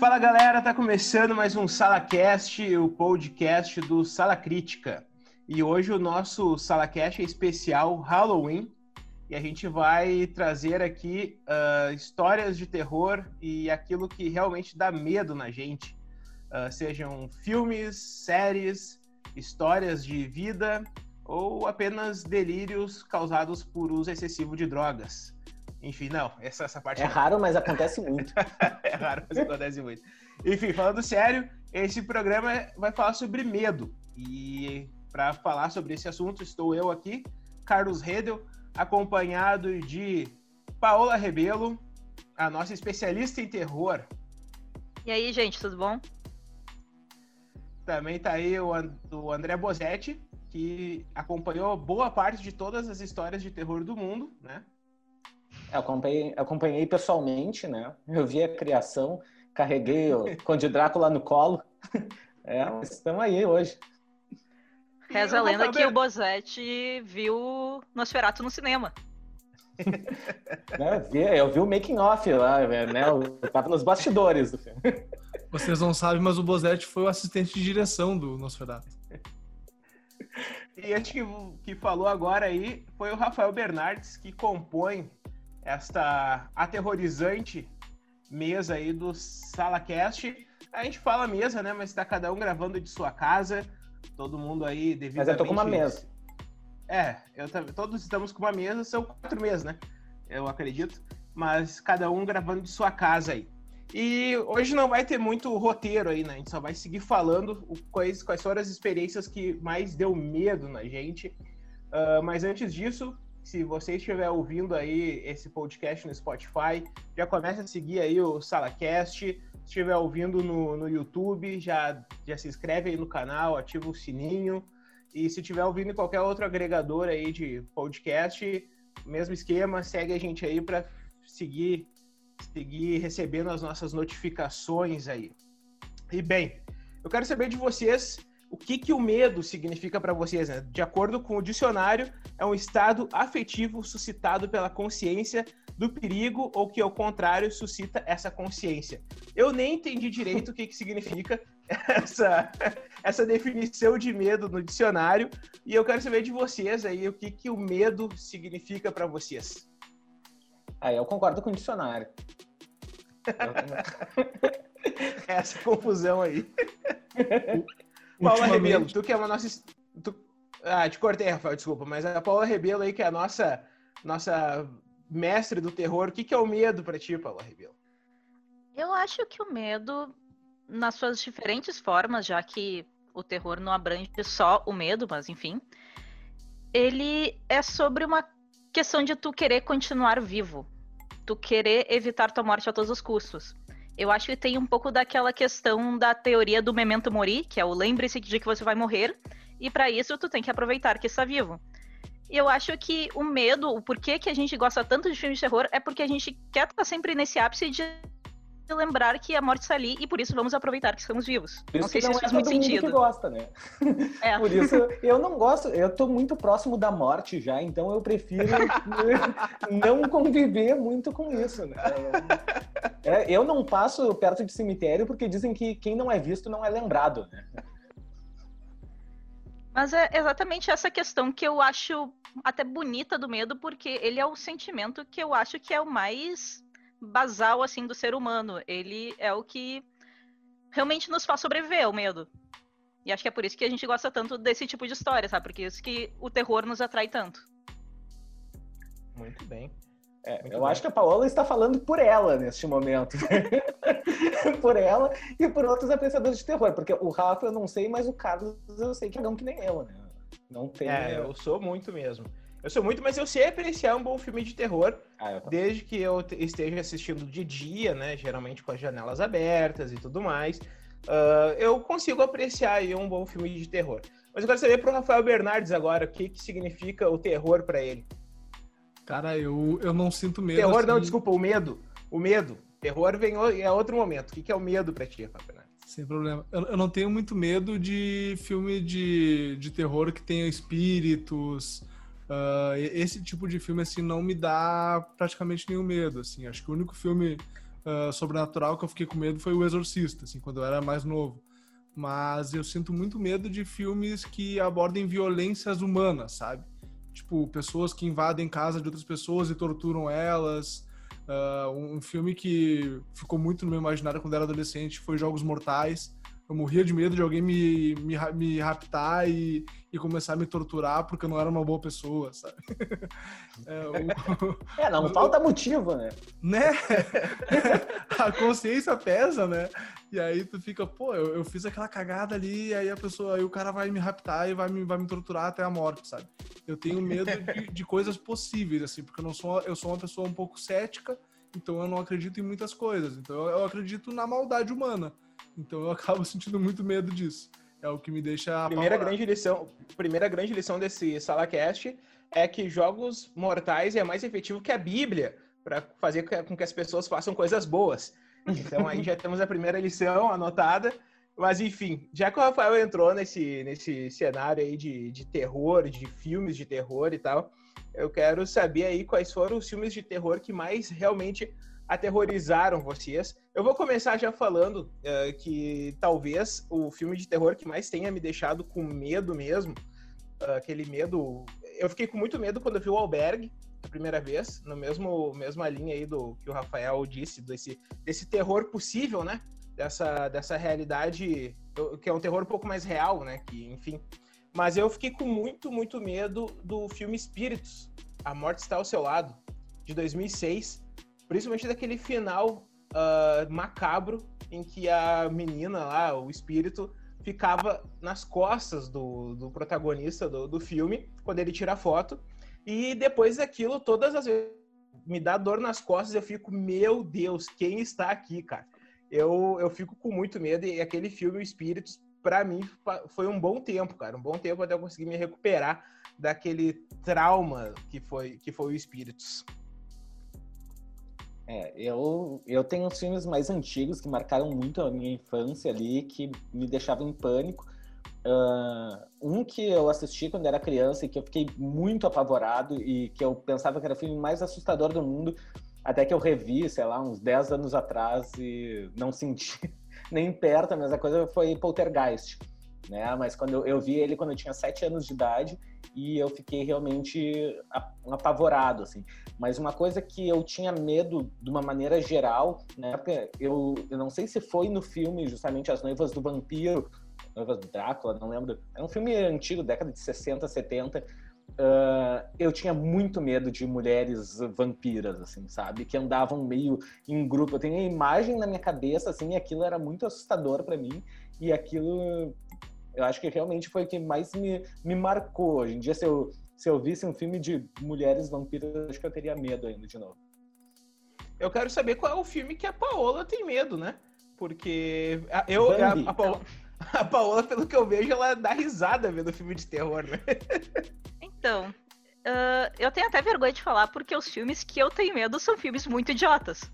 Fala galera, tá começando mais um SalaCast, o podcast do Sala Crítica. E hoje o nosso SalaCast é especial Halloween e a gente vai trazer aqui uh, histórias de terror e aquilo que realmente dá medo na gente. Uh, sejam filmes, séries, histórias de vida ou apenas delírios causados por uso excessivo de drogas. Enfim, não, essa, essa parte. É não. raro, mas acontece muito. é raro, mas acontece muito. Enfim, falando sério, esse programa vai falar sobre medo. E para falar sobre esse assunto, estou eu aqui, Carlos Redel, acompanhado de Paola Rebelo, a nossa especialista em terror. E aí, gente, tudo bom? Também tá aí o, o André Bozetti, que acompanhou boa parte de todas as histórias de terror do mundo, né? Eu acompanhei, acompanhei pessoalmente, né? Eu vi a criação, carreguei o Conde Drácula no colo. É, mas estamos aí hoje. Reza a lenda que o Bozetti viu Nosferatu no cinema. Né, eu vi o making off lá, né? Eu tava nos bastidores do filme. Vocês não sabem, mas o Bozetti foi o assistente de direção do Nosferatu. E acho que, que falou agora aí foi o Rafael Bernardes, que compõe esta aterrorizante mesa aí do SalaCast. A gente fala mesa, né? Mas tá cada um gravando de sua casa. Todo mundo aí devido Mas eu tô com uma mesa. É, eu, todos estamos com uma mesa, são quatro mesas, né? Eu acredito. Mas cada um gravando de sua casa aí. E hoje não vai ter muito roteiro aí, né? A gente só vai seguir falando quais, quais foram as experiências que mais deu medo na gente. Uh, mas antes disso, se você estiver ouvindo aí esse podcast no Spotify, já começa a seguir aí o SalaCast. Se estiver ouvindo no, no YouTube, já, já se inscreve aí no canal, ativa o sininho. E se estiver ouvindo em qualquer outro agregador aí de podcast, mesmo esquema, segue a gente aí para seguir, seguir recebendo as nossas notificações aí. E bem, eu quero saber de vocês o que, que o medo significa para vocês. Né? De acordo com o dicionário, é um estado afetivo suscitado pela consciência do perigo ou que, ao contrário, suscita essa consciência. Eu nem entendi direito o que, que significa essa, essa definição de medo no dicionário e eu quero saber de vocês aí o que, que o medo significa para vocês. Ah, eu concordo com o dicionário. essa confusão aí. Paula Rebelo, tu que é uma nossa. Tu... Ah, te cortei, Rafael, desculpa, mas a Paula Rebelo aí, que é a nossa, nossa mestre do terror, o que, que é o medo para ti, Paula Rebelo? Eu acho que o medo, nas suas diferentes formas, já que o terror não abrange só o medo, mas enfim, ele é sobre uma questão de tu querer continuar vivo, tu querer evitar tua morte a todos os custos. Eu acho que tem um pouco daquela questão da teoria do memento mori, que é o lembre-se de que você vai morrer, e para isso tu tem que aproveitar que está vivo. E eu acho que o medo, o porquê que a gente gosta tanto de filmes de terror, é porque a gente quer estar sempre nesse ápice de lembrar que a morte está ali e por isso vamos aproveitar que estamos vivos. Por não sei se isso é faz muito sentido. que gosta, né? É. Por isso eu não gosto, eu tô muito próximo da morte já, então eu prefiro não conviver muito com isso, né? É, eu não passo perto de cemitério porque dizem que quem não é visto não é lembrado, né? Mas é exatamente essa questão que eu acho até bonita do medo, porque ele é o sentimento que eu acho que é o mais basal assim do ser humano. Ele é o que realmente nos faz sobreviver ao medo. E acho que é por isso que a gente gosta tanto desse tipo de história, sabe? Porque é isso que o terror nos atrai tanto. Muito bem. É, eu bem. acho que a Paola está falando por ela neste momento. por ela e por outros apreciadores de terror. Porque o Rafa eu não sei, mas o Carlos eu sei que é não que nem eu, né? Não tem. É, eu sou muito mesmo. Eu sou muito, mas eu sei apreciar um bom filme de terror, ah, desde que eu esteja assistindo de dia, né? Geralmente com as janelas abertas e tudo mais. Uh, eu consigo apreciar aí um bom filme de terror. Mas eu quero saber pro Rafael Bernardes agora, o que, que significa o terror para ele. Cara, eu, eu não sinto medo. Terror, assim... não, desculpa, o medo. O medo. Terror vem é outro momento. O que, que é o medo pra ti, Rafael Bernardes? Sem problema. Eu, eu, não tenho muito medo de filme de, de terror que tenha espíritos, Uh, esse tipo de filme assim não me dá praticamente nenhum medo assim acho que o único filme uh, sobrenatural que eu fiquei com medo foi o Exorcista, assim, quando eu era mais novo. Mas eu sinto muito medo de filmes que abordem violências humanas, sabe? Tipo, pessoas que invadem casa de outras pessoas e torturam elas. Uh, um filme que ficou muito no meu imaginário quando era adolescente foi Jogos Mortais eu morria de medo de alguém me, me, me raptar e, e começar a me torturar porque eu não era uma boa pessoa, sabe? É, o... é não falta motivo, né? Né? a consciência pesa, né? E aí tu fica, pô, eu, eu fiz aquela cagada ali, e aí a pessoa, aí o cara vai me raptar e vai me, vai me torturar até a morte, sabe? Eu tenho medo de, de coisas possíveis, assim, porque eu não sou, eu sou uma pessoa um pouco cética, então eu não acredito em muitas coisas. Então eu, eu acredito na maldade humana. Então eu acabo sentindo muito medo disso. É o que me deixa. Primeira grande lição, primeira grande lição desse SalaCast é que jogos mortais é mais efetivo que a Bíblia para fazer com que as pessoas façam coisas boas. Então aí já temos a primeira lição anotada. Mas enfim, já que o Rafael entrou nesse, nesse cenário aí de, de terror, de filmes de terror e tal, eu quero saber aí quais foram os filmes de terror que mais realmente aterrorizaram vocês. Eu vou começar já falando uh, que talvez o filme de terror que mais tenha me deixado com medo mesmo, uh, aquele medo. Eu fiquei com muito medo quando eu vi o Albergue a primeira vez, no mesmo mesma linha aí do que o Rafael disse, desse, desse terror possível, né? Dessa, dessa realidade, que é um terror um pouco mais real, né? Que, enfim. Mas eu fiquei com muito, muito medo do filme Espíritos, A Morte Está ao Seu Lado, de 2006 Principalmente daquele final uh, macabro em que a menina lá, o espírito, ficava nas costas do, do protagonista do, do filme, quando ele tira a foto. E depois daquilo, todas as vezes me dá dor nas costas, eu fico, meu Deus, quem está aqui, cara? Eu, eu fico com muito medo e aquele filme, o Espíritos, para mim foi um bom tempo, cara, um bom tempo até eu conseguir me recuperar daquele trauma que foi que foi o Espíritos. É, eu, eu tenho uns filmes mais antigos que marcaram muito a minha infância ali, que me deixavam em pânico. Uh, um que eu assisti quando era criança e que eu fiquei muito apavorado e que eu pensava que era o filme mais assustador do mundo, até que eu revi, sei lá, uns 10 anos atrás e não senti nem perto a mesma coisa, foi Poltergeist. Né? Mas quando eu, eu vi ele quando eu tinha 7 anos de idade e eu fiquei realmente apavorado, assim. Mas uma coisa que eu tinha medo de uma maneira geral, né? Eu, eu não sei se foi no filme justamente As Noivas do Vampiro, Noivas do Drácula, não lembro. É um filme antigo, década de 60, 70. Uh, eu tinha muito medo de mulheres vampiras, assim, sabe? Que andavam meio em grupo. Eu tenho a imagem na minha cabeça, assim, e aquilo era muito assustador para mim. E aquilo eu acho que realmente foi o que mais me, me marcou. Hoje em dia, se eu, se eu visse um filme de mulheres vampiras, acho que eu teria medo ainda de novo. Eu quero saber qual é o filme que a Paola tem medo, né? Porque eu, a, a, Paola, a Paola, pelo que eu vejo, ela dá risada vendo filme de terror, né? Então, uh, eu tenho até vergonha de falar porque os filmes que eu tenho medo são filmes muito idiotas.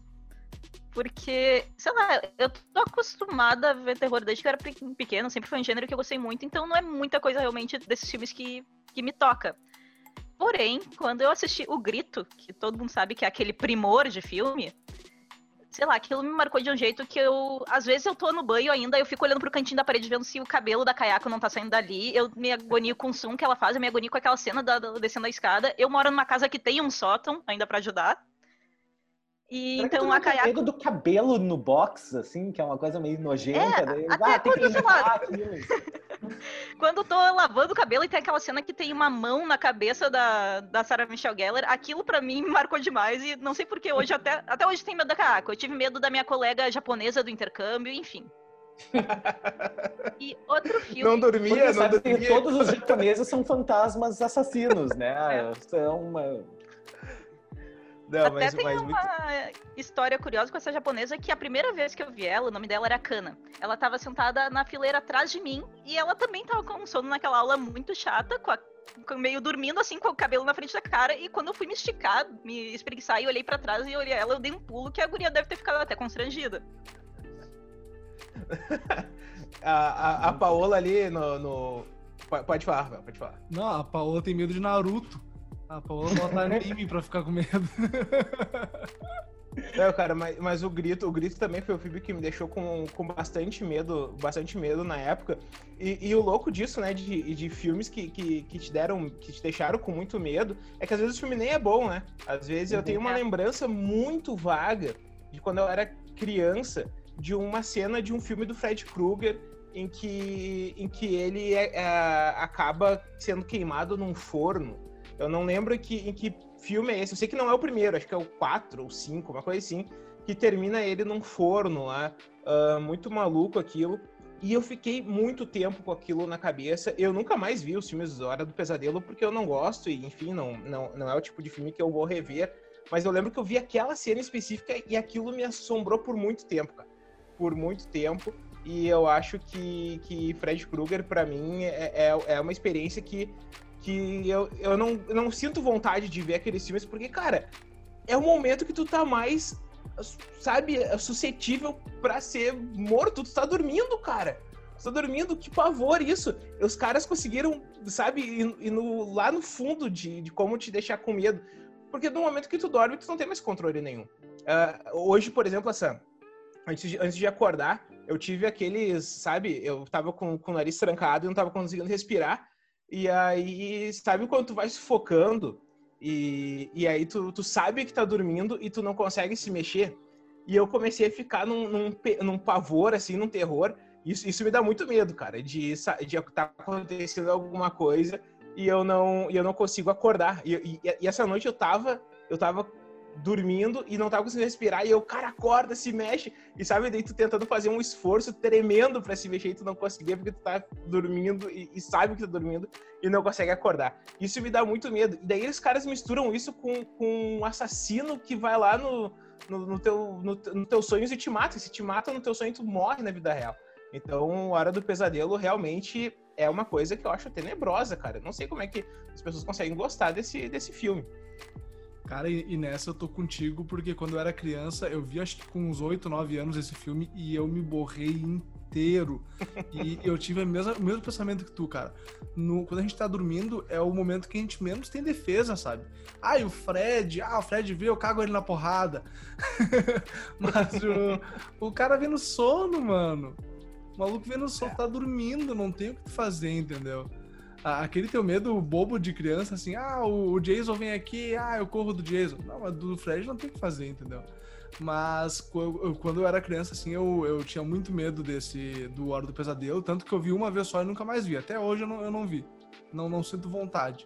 Porque, sei lá, eu tô acostumada a ver terror desde que eu era pequeno, sempre foi um gênero que eu gostei muito, então não é muita coisa realmente desses filmes que, que me toca. Porém, quando eu assisti O Grito, que todo mundo sabe que é aquele primor de filme, sei lá, aquilo me marcou de um jeito que eu. Às vezes eu tô no banho ainda, eu fico olhando pro cantinho da parede vendo se o cabelo da Kayako não tá saindo dali. Eu me agonio com o som que ela faz, eu me agonio com aquela cena da, da descendo a escada. Eu moro numa casa que tem um sótão ainda para ajudar. E Será então a Kayako. medo do cabelo no box, assim, que é uma coisa meio nojenta. É, daí, até ah, quando, tem que lá, quando eu tô lavando o cabelo e tem aquela cena que tem uma mão na cabeça da, da Sarah Michelle Gellar, aquilo para mim me marcou demais. E não sei porque hoje, até, até hoje tem medo da Kayako. Eu tive medo da minha colega japonesa do intercâmbio, enfim. e outro filme. Não dormia, Porque, não sabe dormia. Todos os japoneses são fantasmas assassinos, né? É. São uma não, Até mas, tem mas uma muito... história curiosa com essa japonesa que a primeira vez que eu vi ela, o nome dela era Kana. Ela estava sentada na fileira atrás de mim e ela também estava com sono naquela aula muito chata, com a meio dormindo assim com o cabelo na frente da cara e quando eu fui me esticar, me espreguiçar e olhei para trás e olhei ela, eu dei um pulo que a guria deve ter ficado até constrangida. a, a, a Paola ali no, no... Pode falar, pode falar. Não, a Paola tem medo de Naruto. A Paola bota anime pra ficar com medo. Não, cara, mas, mas o Grito, o Grito também foi o filme que me deixou com, com bastante medo, bastante medo na época. E, e o louco disso, né, de, de filmes que, que, que, te deram, que te deixaram com muito medo, é que às vezes o filme nem é bom, né? Às vezes eu tenho uma uhum. lembrança muito vaga de quando eu era criança, de uma cena de um filme do Fred Krueger em que, em que ele é, é, acaba sendo queimado num forno. Eu não lembro que, em que filme é esse. Eu sei que não é o primeiro, acho que é o 4 ou 5, uma coisa assim, que termina ele num forno lá. Uh, muito maluco aquilo. E eu fiquei muito tempo com aquilo na cabeça. Eu nunca mais vi os filmes Hora do Pesadelo, porque eu não gosto, e enfim, não, não, não é o tipo de filme que eu vou rever. Mas eu lembro que eu vi aquela cena específica e aquilo me assombrou por muito tempo, cara. Por muito tempo. E eu acho que, que Fred Krueger, para mim, é, é, é uma experiência que que eu, eu não, não sinto vontade de ver aqueles filmes, porque, cara, é o momento que tu tá mais, sabe, suscetível para ser morto. Tu tá dormindo, cara. Tu tá dormindo, que pavor isso. Os caras conseguiram, sabe, ir, no, lá no fundo de, de como te deixar com medo. Porque no momento que tu dorme, tu não tem mais controle nenhum. Uh, hoje, por exemplo, essa, antes de, antes de acordar, eu tive aqueles, sabe, eu tava com, com o nariz trancado e não tava conseguindo respirar. E aí, sabe quando tu vai sufocando e, e aí tu, tu sabe que tá dormindo e tu não consegue se mexer? E eu comecei a ficar num, num, num pavor, assim, num terror. Isso, isso me dá muito medo, cara, de estar tá acontecendo alguma coisa e eu não, eu não consigo acordar. E, e, e essa noite eu tava, eu tava dormindo e não tava conseguindo respirar. E eu, cara, acorda, se mexe. E sabe, daí tu tentando fazer um esforço tremendo para se mexer e tu não conseguia porque tu tá dormindo e, e, sabe que tá dormindo e não consegue acordar. Isso me dá muito medo. E daí os caras misturam isso com, com um assassino que vai lá no, no, no teu, no, no teu sonhos e te mata. Se te mata no teu sonho, tu morre na vida real. Então, Hora do Pesadelo realmente é uma coisa que eu acho tenebrosa, cara. Não sei como é que as pessoas conseguem gostar desse, desse filme. Cara, e, nessa eu tô contigo, porque quando eu era criança, eu vi acho que com uns 8, 9 anos esse filme e eu me borrei inteiro. e eu tive mesma, o mesmo pensamento que tu, cara. No, quando a gente tá dormindo, é o momento que a gente menos tem defesa, sabe? Ah, e o Fred, ah, o Fred veio, eu cago ele na porrada. Mas o, o cara vem no sono, mano. O maluco vem no sono, é. tá dormindo, não tem o que fazer, entendeu? Aquele teu medo bobo de criança, assim, ah, o, Jason vem aqui, ah, eu corro do Jason. Não, mas do Fred não tem o que fazer, entendeu? Mas quando eu era criança, assim, eu, eu tinha muito medo desse, do Hora do Pesadelo, tanto que eu vi uma vez só e nunca mais vi. Até hoje eu não, eu não vi. Não, não sinto vontade.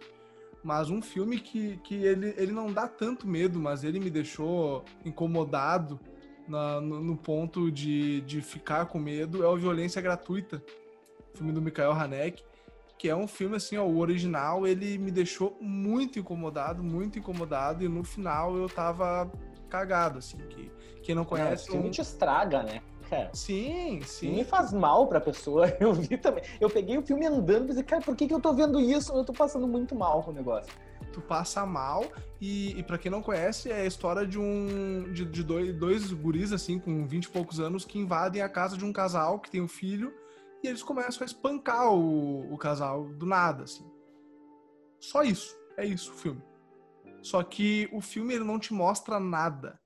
Mas um filme que, que ele, ele não dá tanto medo, mas ele me deixou incomodado na, no, no, ponto de, de ficar com medo é o Violência Gratuita, filme do Michael Haneke que é um filme assim, ó, o original ele me deixou muito incomodado, muito incomodado e no final eu tava cagado assim, que quem não conhece, o filme um... te estraga, né? Cara, sim, sim. Me faz mal pra pessoa. Eu vi também. Eu peguei o filme andando e pensei, cara, por que, que eu tô vendo isso? Eu tô passando muito mal com o negócio. Tu passa mal e, e para quem não conhece, é a história de um de, de dois, dois guris assim com 20 e poucos anos que invadem a casa de um casal que tem um filho e eles começam a espancar o, o casal do nada, assim. Só isso. É isso o filme. Só que o filme ele não te mostra nada.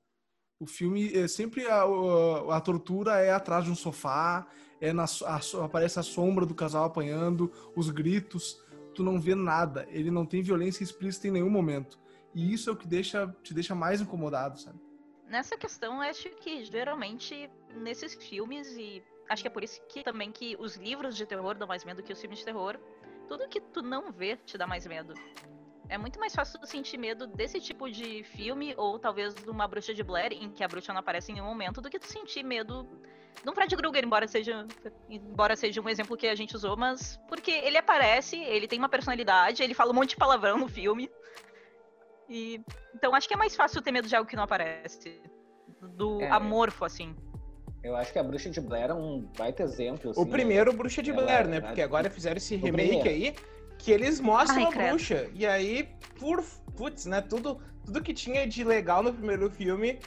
O filme é sempre a, a, a, tortura é atrás de um sofá, é na, a, aparece a sombra do casal apanhando, os gritos, tu não vê nada. Ele não tem violência explícita em nenhum momento. E isso é o que deixa, te deixa mais incomodado, sabe? Nessa questão, acho que geralmente nesses filmes e acho que é por isso que também que os livros de terror dão mais medo que os filmes de terror. Tudo que tu não vê te dá mais medo. É muito mais fácil tu sentir medo desse tipo de filme, ou talvez de uma bruxa de Blair, em que a bruxa não aparece em nenhum momento, do que tu sentir medo de um Fred Krueger, embora seja, embora seja um exemplo que a gente usou, mas porque ele aparece, ele tem uma personalidade, ele fala um monte de palavrão no filme. E então acho que é mais fácil ter medo de algo que não aparece. Do é. amorfo, assim. Eu acho que a Bruxa de Blair é um baita exemplo. Assim, o primeiro né? Bruxa de Blair, né? Porque agora fizeram esse remake aí que eles mostram Ai, a bruxa. E aí, por putz, né? Tudo, tudo que tinha de legal no primeiro filme,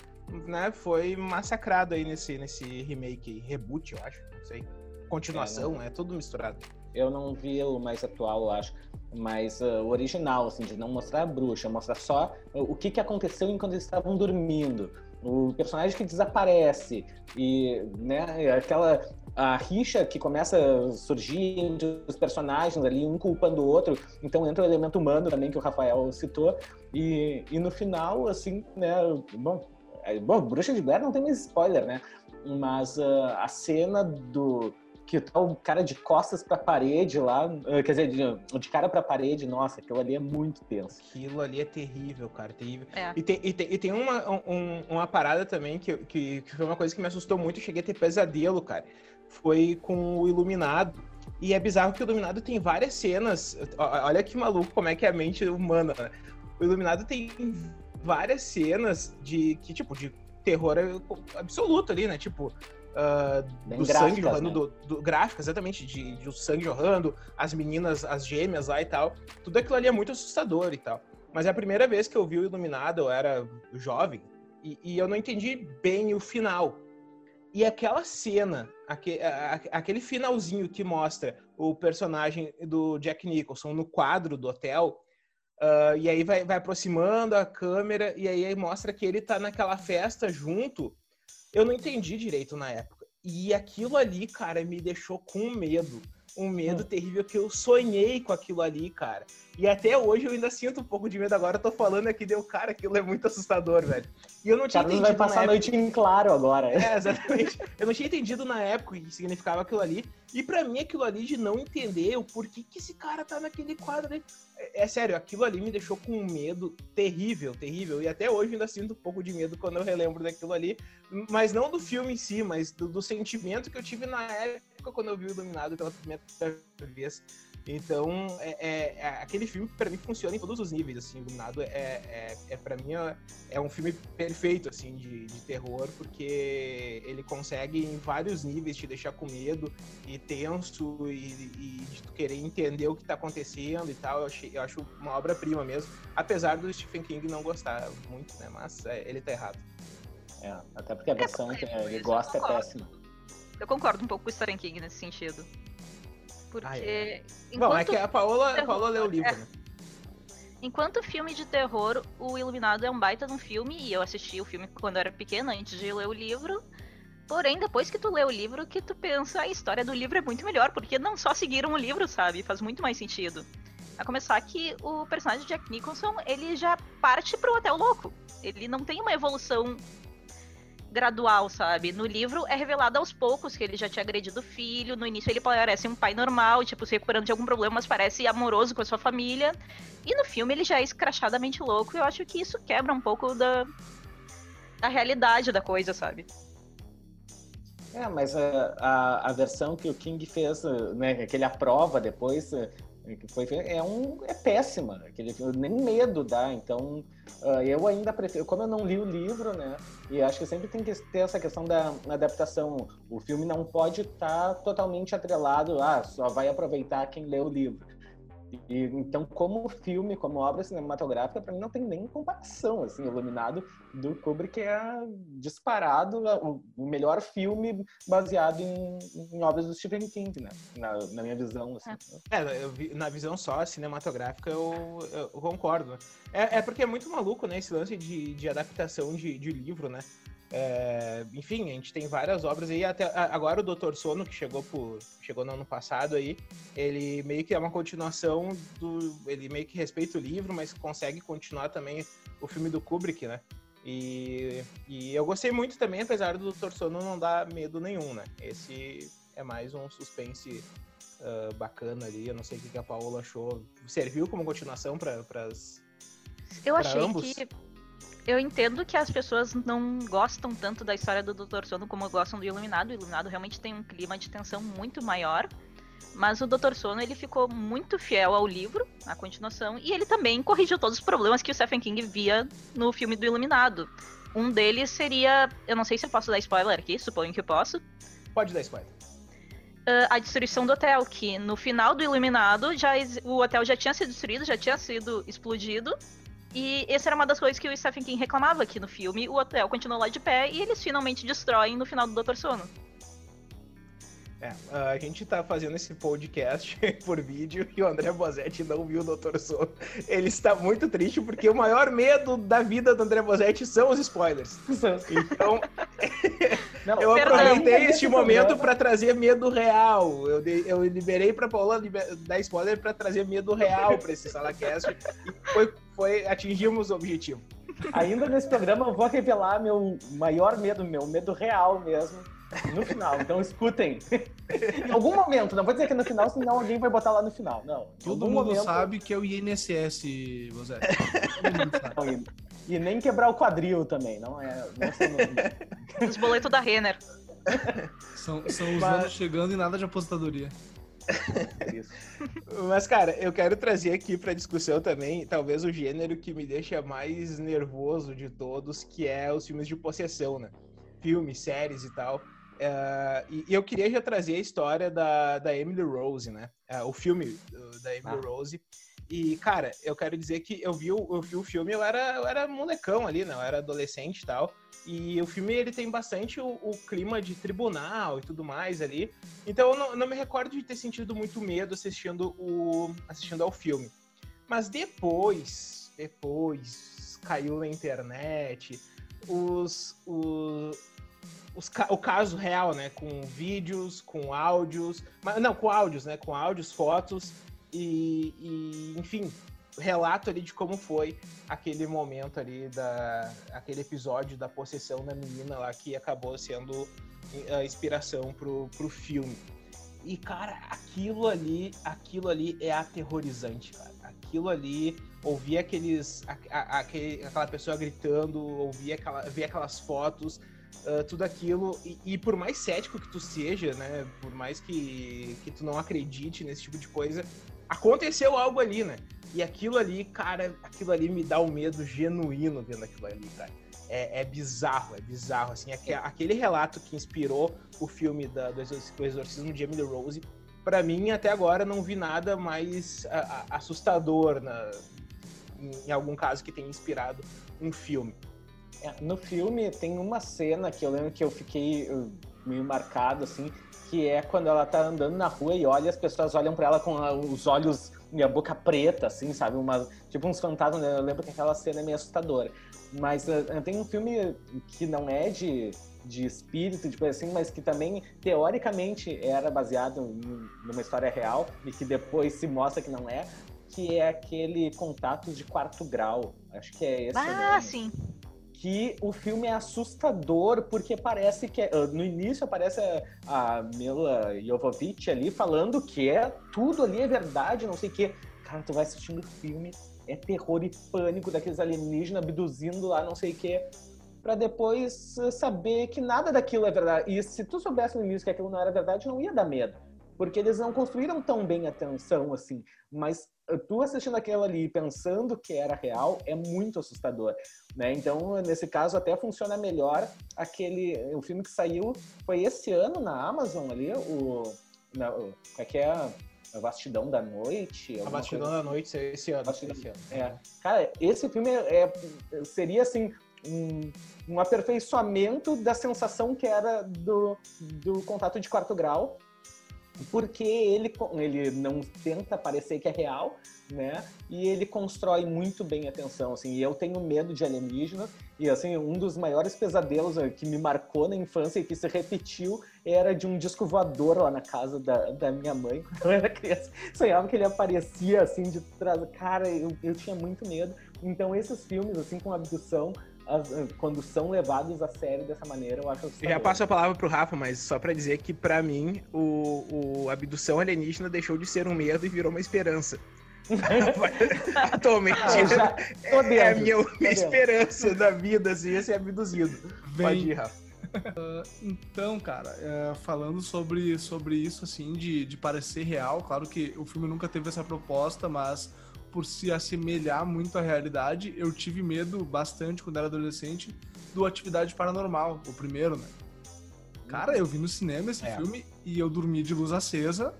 né? Foi massacrado aí nesse, nesse remake, reboot, eu acho. Não sei. Continuação, é, não... é tudo misturado. Eu não vi o mais atual, eu acho. Mas uh, o original, assim, de não mostrar a bruxa, mostrar só o que, que aconteceu enquanto eles estavam dormindo o personagem que desaparece e né, aquela a rixa que começa a surgir entre os personagens ali, um culpando o outro, então entra o elemento humano também que o Rafael citou, e, e no final, assim, né, bom, é, bom, Bruxa de Blair não tem mais spoiler, né, mas uh, a cena do, que tá o cara de costas pra parede lá, uh, quer dizer, de, de cara pra parede, nossa, aquilo ali é muito tenso. Aquilo ali é terrível, cara, terrível. É. E tem, e tem, e tem uma, um, uma parada também que, que, que, foi uma coisa que me assustou muito, eu cheguei a ter pesadelo, cara foi com o Iluminado. E é bizarro que o Iluminado tem várias cenas. Olha que maluco como é que é a mente humana. Né? O Iluminado tem várias cenas de que tipo de terror absoluto ali, né? Tipo uh, do gráficas, sangue jorrando, né? do, do gráfico, exatamente, de, de o sangue jorrando, as meninas, as gêmeas lá e tal. Tudo aquilo ali é muito assustador e tal. Mas é a primeira vez que eu vi o Iluminado, eu era jovem, e, e eu não entendi bem o final. E aquela cena, aquele, aquele finalzinho que mostra o personagem do Jack Nicholson no quadro do hotel, uh, e aí vai, vai aproximando a câmera, e aí mostra que ele tá naquela festa junto. Eu não entendi direito na época. E aquilo ali, cara, me deixou com medo um medo hum. terrível que eu sonhei com aquilo ali, cara. E até hoje eu ainda sinto um pouco de medo. Agora eu tô falando aqui, deu, cara, aquilo é muito assustador, velho. E eu não tinha Carlos entendido. vai passar a noite em claro agora. É, exatamente. eu não tinha entendido na época o que significava aquilo ali. E para mim, aquilo ali de não entender o porquê que esse cara tá naquele quadro ali. É, é, sério, aquilo ali me deixou com um medo terrível, terrível. E até hoje eu ainda sinto um pouco de medo quando eu relembro daquilo ali. Mas não do filme em si, mas do, do sentimento que eu tive na época quando eu vi o Iluminado pela primeira vez. Então, é, é, é, aquele filme para mim funciona em todos os níveis, assim, Iluminado é, é, é para mim é, é, um filme perfeito, assim, de, de, terror, porque ele consegue em vários níveis te deixar com medo e tenso e, e de tu querer entender o que tá acontecendo e tal, eu, achei, eu acho uma obra-prima mesmo, apesar do Stephen King não gostar muito, né, mas é, ele tá errado. É, até porque a versão que ele gosta é péssima. Eu concordo um pouco com o Stephen King nesse sentido. Porque. Ah, é. Bom, é que a Paola, terror, a Paola leu o livro, é. né? Enquanto filme de terror, o Iluminado é um baita de um filme, e eu assisti o filme quando eu era pequena, antes de ler o livro. Porém, depois que tu lê o livro, que tu pensa, a história do livro é muito melhor, porque não só seguiram o livro, sabe? Faz muito mais sentido. A começar que o personagem de Jack Nicholson, ele já parte pro Hotel Louco. Ele não tem uma evolução gradual, sabe? No livro é revelado aos poucos que ele já tinha agredido o filho. No início ele parece um pai normal, tipo, se recuperando de algum problema, mas parece amoroso com a sua família. E no filme ele já é escrachadamente louco. E eu acho que isso quebra um pouco da, da realidade da coisa, sabe? É, mas a, a, a versão que o King fez, né, que ele aprova depois, foi é um é péssima aquele nem medo dá então uh, eu ainda prefiro como eu não li o livro né e acho que sempre tem que ter essa questão da adaptação o filme não pode estar tá totalmente atrelado ah só vai aproveitar quem lê o livro e, então, como filme, como obra cinematográfica, para mim não tem nem comparação, assim, Iluminado do Kubrick é disparado o, melhor filme baseado em, em, obras do Stephen King, né? Na, na minha visão, assim. É, vi, na visão só cinematográfica eu, eu concordo. É, é, porque é muito maluco, né, esse lance de, de adaptação de, de livro, né? É, enfim, a gente tem várias obras aí. Até agora o Doutor Sono, que chegou por, chegou no ano passado aí, ele meio que é uma continuação do. Ele meio que respeita o livro, mas consegue continuar também o filme do Kubrick, né? E, e eu gostei muito também, apesar do Doutor Sono não dar medo nenhum, né? Esse é mais um suspense uh, bacana ali. Eu não sei o que a Paola achou. Serviu como continuação para as. Eu achei ambos? que eu entendo que as pessoas não gostam tanto da história do Dr. Sono como gostam do Iluminado. O Iluminado realmente tem um clima de tensão muito maior. Mas o Dr. Sono ele ficou muito fiel ao livro, à continuação, e ele também corrigiu todos os problemas que o Stephen King via no filme do Iluminado. Um deles seria. Eu não sei se eu posso dar spoiler aqui, suponho que eu posso. Pode dar spoiler. Uh, a destruição do hotel, que no final do Iluminado já, o hotel já tinha sido destruído, já tinha sido explodido, e essa era uma das coisas que o Stephen King reclamava aqui no filme. O hotel continuou lá de pé e eles finalmente destroem no final do Doutor Sono. É, a gente tá fazendo esse podcast por vídeo e o André Bozetti não viu o Doutor Sono. Ele está muito triste porque o maior medo da vida do André Bozetti são os spoilers. Então, não, eu aproveitei este momento para trazer medo real. Eu, de, eu liberei para Paula dar spoiler para trazer medo real para esse SalaCast e foi, foi, atingimos o objetivo. Ainda nesse programa eu vou revelar meu maior medo, meu medo real mesmo no final. Então escutem. em algum momento, não vou dizer que no final, senão alguém vai botar lá no final. Não. Todo mundo momento... sabe que é o INSS, José. e, e nem quebrar o quadril também, não é. Não Os boletos da Renner. São, são os Mas... anos chegando e nada de aposentadoria. Mas, cara, eu quero trazer aqui para discussão também, talvez o gênero que me deixa mais nervoso de todos, que é os filmes de possessão, né? Filmes, séries e tal. Uh, e, eu queria já trazer a história da, da Emily Rose, né? Uh, o filme uh, da Emily ah. Rose. E, cara, eu quero dizer que eu vi, eu vi o filme, eu era, eu era molecão ali, né? Eu era adolescente e tal. E o filme, ele tem bastante o, o clima de tribunal e tudo mais ali. Então, eu não, não, me recordo de ter sentido muito medo assistindo, o, assistindo ao filme. Mas depois, depois, caiu na internet, os, os, os, o caso real, né? Com vídeos, com áudios. Mas, não, com áudios, né? Com áudios, fotos e, e, enfim, relato ali de como foi aquele momento ali da aquele episódio da possessão da menina lá que acabou sendo a inspiração pro, pro filme. E cara, aquilo ali, aquilo ali é aterrorizante, cara. Aquilo ali, ouvir aqueles a, a, aquele, aquela pessoa gritando, ouvir aquela, ver aquelas fotos, uh, tudo aquilo. E, e, por mais cético que tu seja, né? Por mais que, que tu não acredite nesse tipo de coisa, aconteceu algo ali, né? E aquilo ali, cara, aquilo ali me dá um medo genuíno vendo aquilo ali, cara. É, é bizarro, é bizarro, assim. Aquele relato que inspirou o filme da, do Exorcismo de Emily Rose, para mim, até agora, não vi nada mais a, a, assustador na, em, em algum caso que tenha inspirado um filme. É, no filme tem uma cena que eu lembro que eu fiquei meio marcado, assim, que é quando ela tá andando na rua e olha, as pessoas olham para ela com os olhos e a boca preta, assim, sabe? Uma, tipo uns fantasmas, né? eu lembro que aquela cena é meio assustadora. Mas uh, tem um filme que não é de, de espírito, tipo assim, mas que também, teoricamente, era baseado numa história real e que depois se mostra que não é, que é aquele Contatos de Quarto Grau. Acho que é esse. Ah, sim que o filme é assustador porque parece que é, no início aparece a, Mila Jovovich ali falando que é tudo ali é verdade, não sei o quê. Cara, tu vai assistindo o filme, é terror e pânico daqueles alienígenas abduzindo lá, não sei o quê, para depois saber que nada daquilo é verdade. E se tu soubesse no início que aquilo não era verdade, não ia dar medo porque eles não construíram tão bem a tensão assim. Mas tu assistindo aquilo ali pensando que era real é muito assustador, né? Então nesse caso até funciona melhor aquele o filme que saiu foi esse ano na Amazon ali o, na, o é que é a Vastidão da Noite. A Vastidão da Noite esse ano. Esse ano. É. Cara, esse filme é, seria assim um, um aperfeiçoamento da sensação que era do, do contato de quarto grau porque ele, ele não tenta parecer que é real, né? E ele constrói muito bem a tensão, assim. E eu tenho medo de alienígena e assim um dos maiores pesadelos eh, que me marcou na infância e que se repetiu era de um disco voador lá na casa da, da minha mãe quando eu era criança. Sonhava que ele aparecia assim de trás. Cara, eu, eu tinha muito medo. Então esses filmes assim com abdução as, quando são levados a sério dessa maneira, eu acho assustador. Já passo a palavra pro Rafa, mas só para dizer que para mim o, o abdução alienígena deixou de ser um medo e virou uma esperança. Atualmente ah, é, é, a minha, minha esperança da vida, assim, é ser abduzido. Vem. Pode ir, Rafa. Uh, então, cara, uh, falando sobre, sobre isso, assim, de, de parecer real, claro que o filme nunca teve essa proposta, mas por se assemelhar muito à realidade, eu tive medo bastante quando era adolescente do Atividade Paranormal, o primeiro, né? Cara, eu vi no cinema esse é. filme e eu dormi de luz acesa.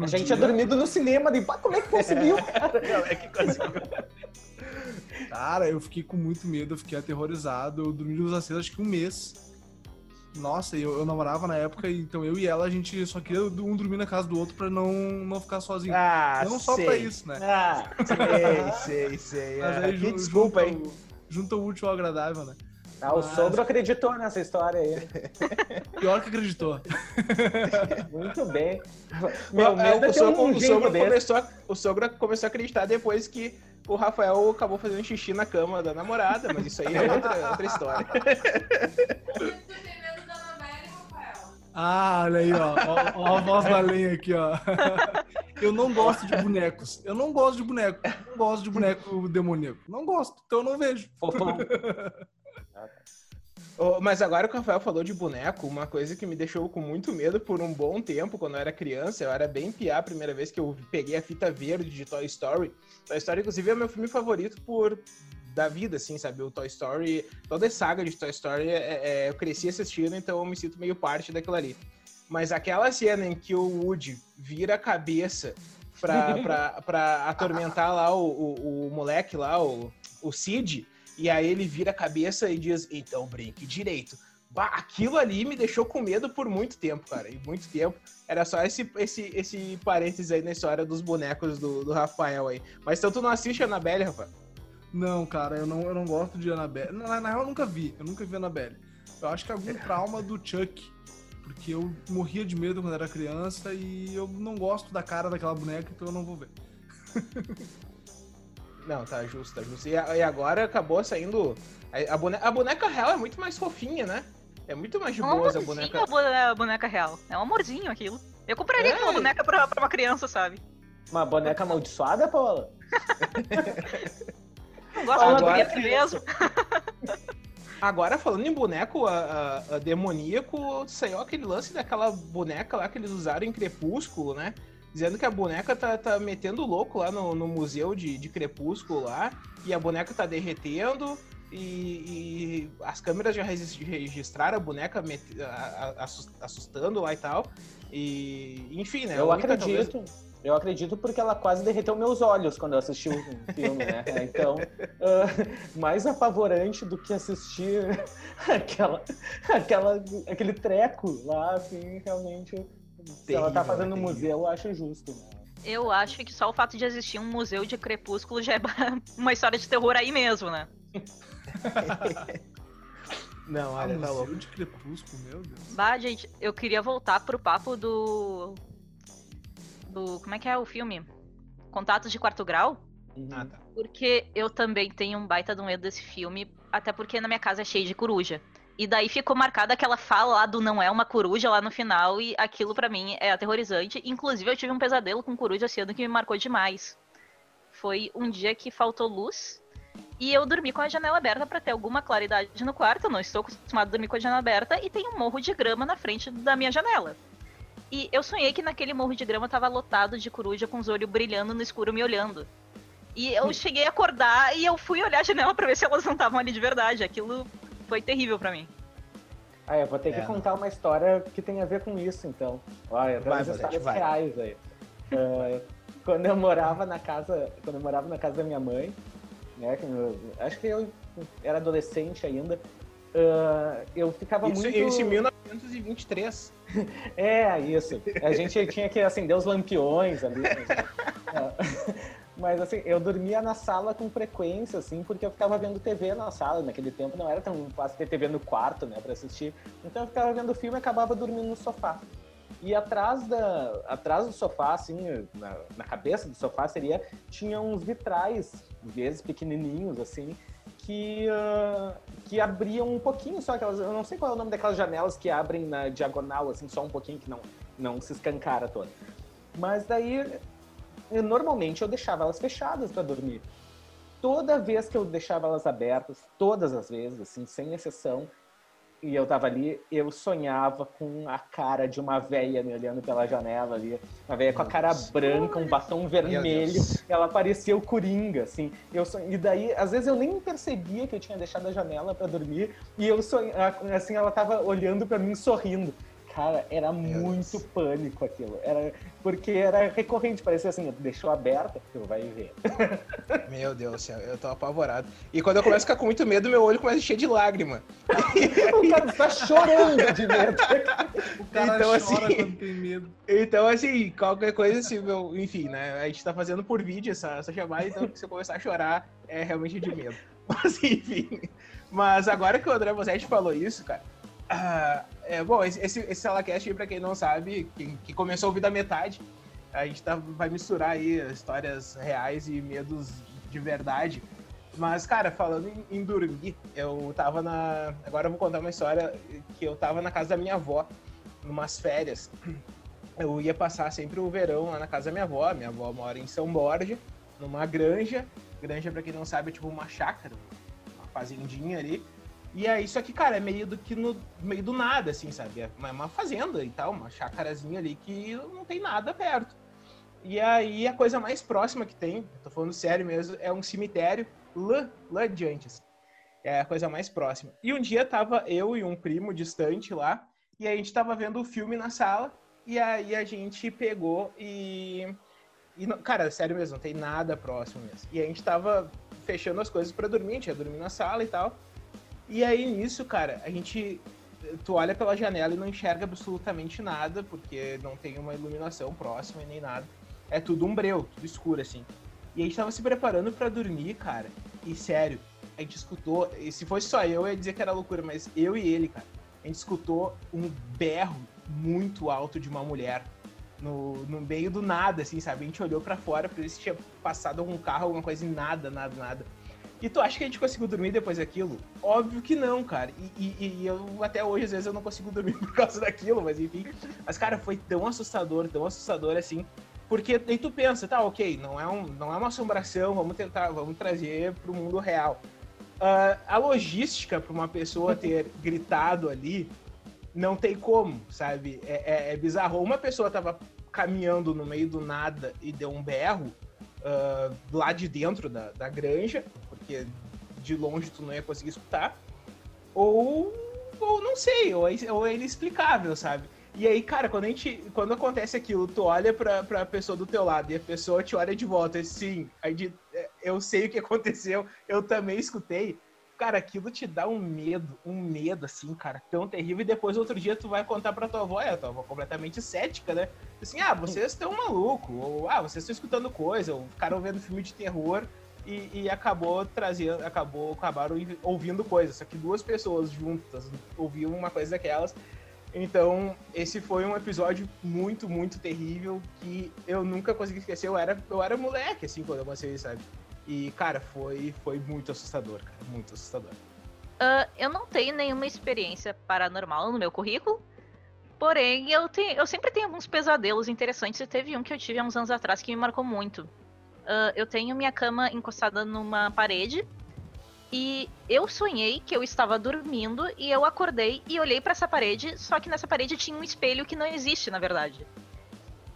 A gente dia. tinha dormido no cinema, de como é que conseguiu, cara? Não, é que conseguiu. Cara, eu fiquei com muito medo, eu fiquei aterrorizado. Eu dormi de luz acesa acho que um mês. Nossa, eu, eu namorava na época, então eu e ela, a gente só queria um dormir na casa do outro pra não, não ficar sozinho. Ah, não só sei. pra isso, né? Ah, sei, sei, sei. Mas É, aí, que desculpa, hein? o- Junta o útil ao agradável, né? Ah, o Mas- sogro acreditou nessa história aí. Pior que acreditou. Muito bem. Meu, é o, sogro, um o, sogro começou a, o sogro começou a acreditar depois que o Rafael acabou fazendo xixi na cama da namorada, mas isso aí é outra, outra história. Ah, olha aí, ó. Ó, ó a voz da lenha aqui, ó. Eu não gosto de bonecos. Eu não gosto de boneco. Não gosto de boneco demoníaco. Não gosto, então eu não vejo. Mas agora que o Rafael falou de boneco, uma coisa que me deixou com muito medo por um bom tempo, quando eu era criança, eu era bem piá a primeira vez que eu peguei a fita verde de Toy Story. Toy Story, inclusive, é meu filme favorito por da vida, assim, sabe? O Toy Story, toda a saga de Toy Story, é- é- eu cresci assistindo, então eu me sinto meio parte daquilo ali. Mas aquela cena em que o Woody vira a cabeça pra, pra, pra atormentar lá o, o, o moleque lá, o, o Sid, e aí ele vira a cabeça e diz, então brinque direito. Bah, aquilo ali me deixou com medo por muito tempo, cara. E muito tempo. Era só esse, esse, esse parênteses aí na história dos bonecos do, do Rafael aí. Mas então tu não assiste a Annabelle, Rafael? Não, cara, eu não, eu não gosto de Annabelle. Na, na real, eu nunca vi. Eu nunca vi Annabelle. Eu acho que é algum trauma do Chuck. Porque eu morria de medo quando era criança e eu não gosto da cara daquela boneca, então eu não vou ver. Não, tá justo, tá justo. E, e agora acabou saindo. A, a boneca, a boneca real é muito mais fofinha, né? É muito mais de É boa a boneca. a bo- a boneca real. É um amorzinho aquilo. Eu compraria É. aquela boneca pra, pra uma criança, sabe? Uma boneca amaldiçoada, Paula? Não gosto Agora de mesmo. Agora, falando em boneco a, a- a demoníaco, saiu aquele lance daquela boneca lá que eles usaram em Crepúsculo, né? Dizendo que a boneca tá, tá metendo louco lá no, no museu de, de Crepúsculo lá, e a boneca tá derretendo, e, e as câmeras já regis- registraram a boneca assustando lá e tal. E, enfim, né? Eu talvez- acredito. Eu acredito porque ela quase derreteu meus olhos quando eu assisti o filme, né? Então, ah, mais apavorante do que assistir aquela, aquela, aquele treco lá, assim, realmente. Se ela tá Terrível, fazendo no terrível. museu, eu acho justo. Né? Eu acho que só o fato de existir um museu de crepúsculo já é uma história de terror aí mesmo, né? Não, olha, tá Museu louco. de Crepúsculo, meu Deus. Bah, gente, eu queria voltar pro papo do. Do. Como é que é o filme? Contatos de quarto grau? Uhum. Ah, tá. Porque eu também tenho um baita do medo desse filme, até porque na minha casa é cheio de coruja. E daí ficou marcada aquela fala lá do não é uma coruja lá no final, e aquilo pra mim é aterrorizante. Inclusive, eu tive um pesadelo com coruja esse ano que me marcou demais. Foi um dia que faltou luz e eu dormi com a janela aberta pra ter alguma claridade no quarto. Eu não estou acostumada a dormir com a janela aberta e tem um morro de grama na frente da minha janela. E eu sonhei que naquele morro de grama tava lotado de coruja com os olhos brilhando no escuro me olhando. E eu cheguei a acordar e eu fui olhar a janela pra ver se elas não estavam ali de verdade. Aquilo foi terrível pra mim. Ah, eu vou ter que É. contar uma história que tem a ver com isso, então. Olha, tem umas histórias vai. reais aí. Ah, quando eu morava na casa, quando eu morava na casa da minha mãe, né, acho que eu era adolescente ainda, ah, eu ficava Isso, muito... isso em 1923. É, isso. A gente tinha que acender os lampiões ali. É. Mas assim, eu dormia na sala com frequência, assim, porque eu ficava vendo TV na sala. Naquele tempo não era tão fácil ter TV no quarto, né, pra assistir. Então eu ficava vendo filme e acabava dormindo no sofá. E atrás, da, atrás do sofá, assim, na, na cabeça do sofá seria, tinha uns vitrais, vezes pequenininhos, assim, que, ah, que abriam um pouquinho só aquelas. Eu não sei qual é o nome daquelas janelas que abrem na diagonal, assim, só um pouquinho, que não, não se escancara toda. Mas daí, eu, normalmente eu deixava elas fechadas para dormir. Toda vez que eu deixava elas abertas, todas as vezes, assim, sem exceção, e eu tava ali, eu sonhava com a cara de uma véia me olhando pela janela ali. Uma véia com a cara branca, um batom vermelho ela parecia o Coringa, assim. Eu son... E daí, às vezes eu nem percebia que eu tinha deixado a janela pra dormir e eu sonhava, assim, ela tava olhando pra mim sorrindo. Cara, era Meu muito Deus. pânico aquilo. Era, porque era recorrente, parecia assim, deixou aberta, tu vai ver. Meu Deus do céu, eu tô apavorado. E quando eu começo a ficar com muito medo, meu olho começa a encher de lágrima. o cara tá chorando de medo. O cara então, assim, quando tem medo. Então, assim, qualquer coisa, assim, meu, enfim, né? A gente tá fazendo por vídeo essa, essa chamada, então se eu começar a chorar, é realmente de medo. Mas, enfim. Mas agora que o André Bosetti falou isso, cara, Uh, é, bom, esse, esse, esse Salacast, pra quem não sabe, que, começou a ouvir da metade, a gente tá, vai misturar aí histórias reais e medos de verdade. Mas, cara, falando em, em, dormir, eu tava na. Agora eu vou contar uma história que eu tava na casa da minha avó, numas férias. Eu ia passar sempre o verão lá na casa da minha avó. Minha avó mora em São Borja, numa granja. Granja, pra quem não sabe, é tipo uma chácara, uma fazendinha ali. E aí, isso aqui, cara, é meio do que no meio do nada, assim, sabe? É uma fazenda e tal, uma chácarazinha ali que não tem nada perto. E aí, a coisa mais próxima que tem, tô falando sério mesmo, é um cemitério lá, lá adiante, assim. É a coisa mais próxima. E um dia tava eu e um primo distante lá, e a gente tava vendo o filme na sala, e aí a gente pegou e. e cara, sério mesmo, não tem nada próximo mesmo. E a gente tava fechando as coisas para dormir, a gente ia dormir na sala e tal. E aí nisso, cara, a gente. Tu olha pela janela e não enxerga absolutamente nada, porque não tem uma iluminação próxima e nem nada. É tudo um breu, tudo escuro, assim. E a gente tava se preparando para dormir, cara. E sério, a gente escutou. E se fosse só eu, eu ia dizer que era loucura, mas eu e ele, cara, a gente escutou um berro muito alto de uma mulher. No, no meio do nada, assim, sabe? A gente olhou para fora pra ver se tinha passado algum carro, alguma coisa e nada, nada, nada. E tu acha que a gente conseguiu dormir depois daquilo? Óbvio que não, cara. E, e, e, eu até hoje, às vezes, eu não consigo dormir por causa daquilo, mas enfim. Mas, cara, foi tão assustador, tão assustador assim. Porque aí tu pensa, tá, ok, não é, um, não é uma assombração, vamos tentar, vamos trazer pro mundo real. Uh, a logística para uma pessoa ter gritado ali não tem como, sabe? É, é, é bizarro. Uma pessoa tava caminhando no meio do nada e deu um berro uh, lá de dentro da, da granja, porque de longe tu não ia conseguir escutar, ou, ou não sei, ou é, ou é inexplicável, sabe? E aí, cara, quando, a gente, quando acontece aquilo, tu olha pra, pra pessoa do teu lado e a pessoa te olha de volta, assim, eu sei o que aconteceu, eu também escutei. Cara, aquilo te dá um medo, um medo, assim, cara, tão terrível. E depois, outro dia, tu vai contar pra tua avó, é, a tua avó completamente cética, né? Assim, ah, vocês estão maluco, ou ah, vocês estão escutando coisa, ou ficaram vendo filme de terror e, e, acabou trazendo, acabou, acabaram ouvindo coisas. Só que duas pessoas juntas ouviam uma coisa daquelas. Então, esse foi um episódio muito, muito terrível que eu nunca consegui esquecer. Eu era, eu era moleque, assim, quando eu comecei, sabe? E, cara, foi, foi muito assustador, cara. Muito assustador. Uh, eu não tenho nenhuma experiência paranormal no meu currículo. Porém, eu, tenho, eu sempre tenho alguns pesadelos interessantes. E teve um que eu tive há uns anos atrás que me marcou muito uh, eu tenho minha cama encostada numa parede e eu sonhei que eu estava dormindo e eu acordei e olhei para essa parede, só que nessa parede tinha um espelho que não existe, na verdade.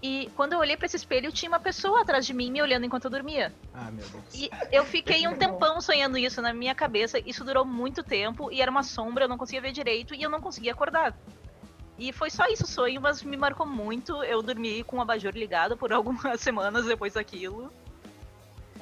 E quando eu olhei para esse espelho, tinha uma pessoa atrás de mim me olhando enquanto eu dormia. Ah, meu Deus. E eu fiquei um tempão sonhando isso na minha cabeça. Isso durou muito tempo e era uma sombra, eu não conseguia ver direito e eu não conseguia acordar. E foi só isso o sonho, mas me marcou muito. Eu dormi com o abajur ligado por algumas semanas depois daquilo.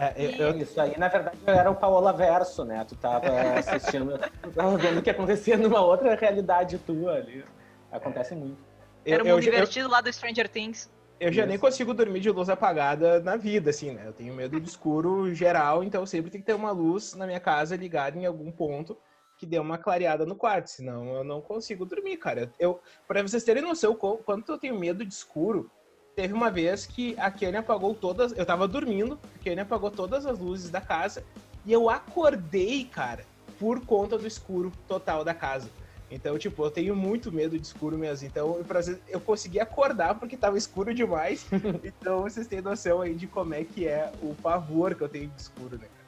É, eu, Isso aí, na verdade, era o Paola Verso, né? Tu tava assistindo, tu tava vendo o que acontecia numa outra realidade tua ali. Acontece muito. Era um eu, divertido eu, lá do Stranger Things. Eu já Isso. nem consigo dormir de luz apagada na vida, assim, né? Eu tenho medo do escuro geral, então sempre tem que ter uma luz na minha casa ligada em algum ponto que dê uma clareada no quarto, senão eu não consigo dormir, cara. Eu, para vocês terem noção quanto eu tenho medo de escuro, teve uma vez que a Kenny apagou todas. Eu tava dormindo, a Kenny apagou todas as luzes da casa e eu acordei, cara, por conta do escuro total da casa. Então, tipo, eu tenho muito medo de escuro mesmo. Então, eu, eu consegui acordar porque tava escuro demais. então, vocês têm noção aí de como é que é o pavor que eu tenho de escuro, né, cara?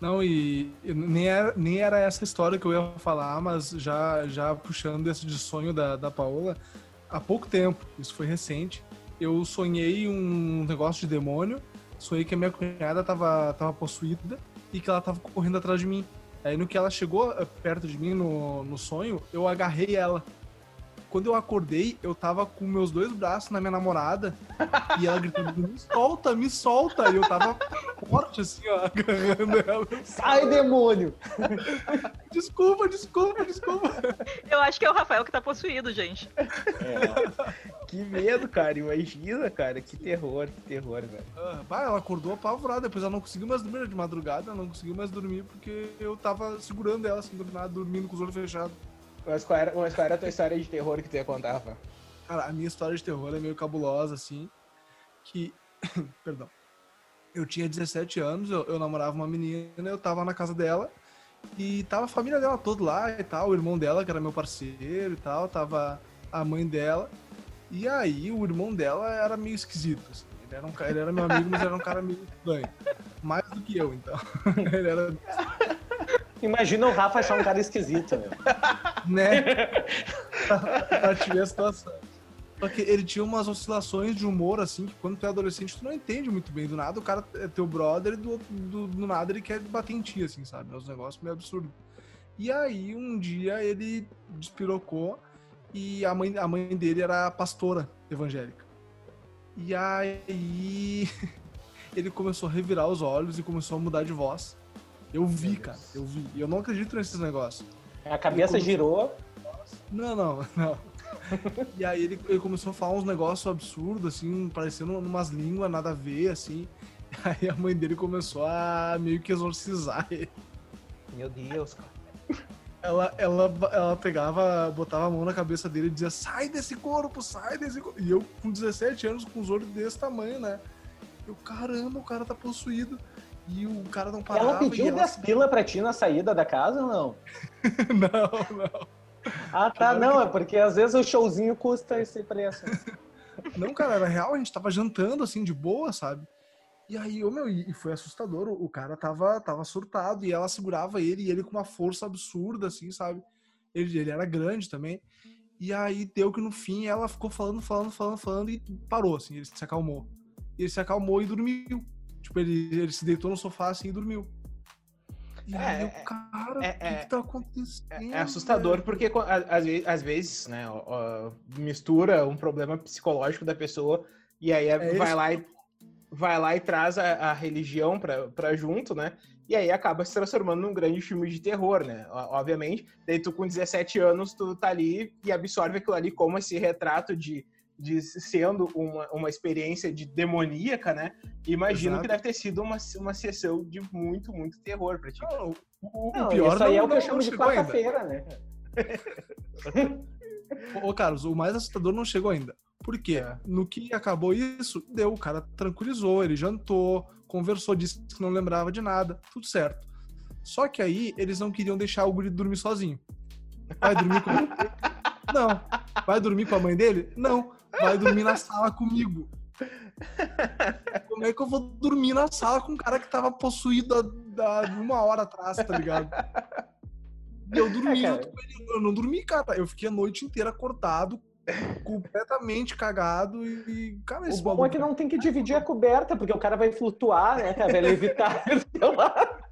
Não, e, e nem, era, nem era essa história que eu ia falar, mas já, já puxando esse de sonho da, da Paola, há pouco tempo, isso foi recente, eu sonhei um negócio de demônio, sonhei que a minha cunhada tava, tava possuída e que ela tava correndo atrás de mim. Aí no que ela chegou eh, perto de mim no, no sonho, eu agarrei ela. Quando eu acordei, eu tava com meus dois braços na minha namorada e ela gritando, me solta, me solta. E eu tava forte, assim, ó, agarrando ela. Sai, demônio! Desculpa, desculpa, desculpa. Eu acho que é o Rafael que tá possuído, gente. É. Que medo, cara. Imagina, cara. Que terror, que terror, velho. Ah, ela acordou apavorada. Depois ela não conseguiu mais dormir de madrugada. Ela não conseguiu mais dormir porque eu tava segurando ela, assim, dormindo com os olhos fechados. Mas qual, era, mas qual era a tua história de terror que tu ia contar, Rafa? Cara, a minha história de terror é meio cabulosa, assim. Que. Perdão. Eu tinha 17 anos, eu, eu namorava uma menina, eu tava na casa dela. E tava a família dela toda lá e tal, o irmão dela, que era meu parceiro e tal, tava a mãe dela. E aí o irmão dela era meio esquisito. Assim. Ele, era um, ele era meu amigo, mas era um cara meio estranho. Mais do que eu, então. ele era. Imagina o Rafa achar um cara esquisito, meu. Né? pra te ver a situação. Porque ele tinha umas oscilações de humor, assim, que quando tu é adolescente, tu não entende muito bem. Do nada, o cara é teu brother e do, do, do nada ele quer bater em ti, assim, sabe? É um negócio meio absurdo. E aí, um dia, ele despirocou e a mãe, a mãe dele era pastora evangélica. E aí, ele começou a revirar os olhos e começou a mudar de voz. Eu vi, cara, eu vi. E eu não acredito nesses negócios. A cabeça começou... girou. Não, não, não. e aí ele, ele, começou a falar uns negócios absurdos, assim, parecendo umas línguas nada a ver, assim. Aí a mãe dele começou a meio que exorcizar ele. Meu Deus, cara. Ela, ela, ela pegava, botava a mão na cabeça dele e dizia: sai desse corpo, sai desse corpo. E eu, com 17 anos, com os olhos desse tamanho, né? Eu, caramba, o cara tá possuído. E o cara não parava. Ela pediu 10 ela... pila pra ti na saída da casa ou não? não, não. Ah, tá. Não, é porque às vezes o showzinho custa esse preço. não, cara, era real. A gente tava jantando assim, de boa, sabe? E aí, ô, meu, e foi assustador. O cara tava, tava surtado e ela segurava ele e ele com uma força absurda, assim, sabe? Ele, ele era grande também. E aí deu que no fim ela ficou falando, falando, falando, falando e parou, assim. Ele se acalmou. Ele se acalmou e dormiu. Tipo, ele, ele se deitou no sofá assim e dormiu. E é, aí, é, cara, é, o que, é, que tá acontecendo? É, é assustador porque às vezes, às vezes né, ó, mistura um problema psicológico da pessoa e aí é vai lá e vai lá e traz a, a religião para junto, né? E aí acaba se transformando num grande filme de terror, né? Obviamente, daí tu com 17 anos, tu tá ali e absorve aquilo ali como esse retrato de de sendo uma, uma experiência de demoníaca, né? Imagino Exato. que deve ter sido uma, uma sessão de muito, muito terror pra ti. Não, o, não, o pior isso aí não, é o que eu chamo de quarta-feira, né? Ô, Carlos, o mais assustador não chegou ainda. Por quê? É. No que acabou isso, deu, o cara tranquilizou, ele jantou, conversou, disse que não lembrava de nada, tudo certo. Só que aí eles não queriam deixar o guri dormir sozinho. Vai dormir com Não. Vai dormir com a mãe dele? Não vai dormir na sala comigo. Como é que eu vou dormir na sala com um cara que tava possuído há, uma hora atrás, tá ligado? Eu dormi, é, eu, eu não dormi, cara. Eu fiquei a noite inteira acordado, completamente cagado e, cara, O bom é que não tem que dividir a coberta, porque o cara vai flutuar, né, cara? Vai levitar do teu lado.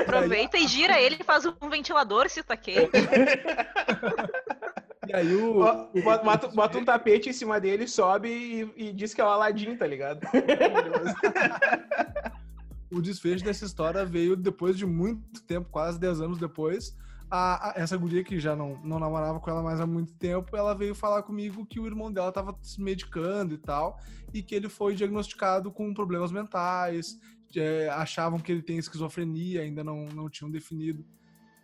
Aproveita e gira ele e faz um ventilador se tá quente. E aí o. Bota, bota, um tapete em cima dele, sobe e, e diz que é o Aladim, tá ligado? o desfecho dessa história veio depois de muito tempo, quase 10 anos depois. A, a, essa guria que já não, não namorava com ela mais há muito tempo, ela veio falar comigo que o irmão dela tava se medicando e tal, e que ele foi diagnosticado com problemas mentais, é, achavam que ele tem esquizofrenia, ainda não, não tinham definido.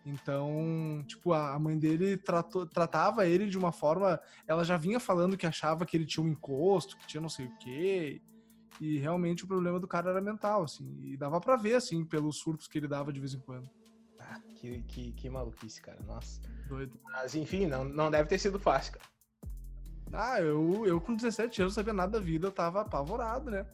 Então, tipo, a mãe dele tratou, tratava ele de uma forma. Ela já vinha falando que achava que ele tinha um encosto, que tinha não sei o quê. E realmente o problema do cara era mental, assim. E dava para ver, assim, pelos surtos que ele dava de vez em quando. Ah, que, que, que maluquice, cara. Nossa. Doido. Mas, enfim, não, não deve ter sido fácil, cara. Ah, eu, eu com 17 anos, sabia nada da vida, eu tava apavorado, né?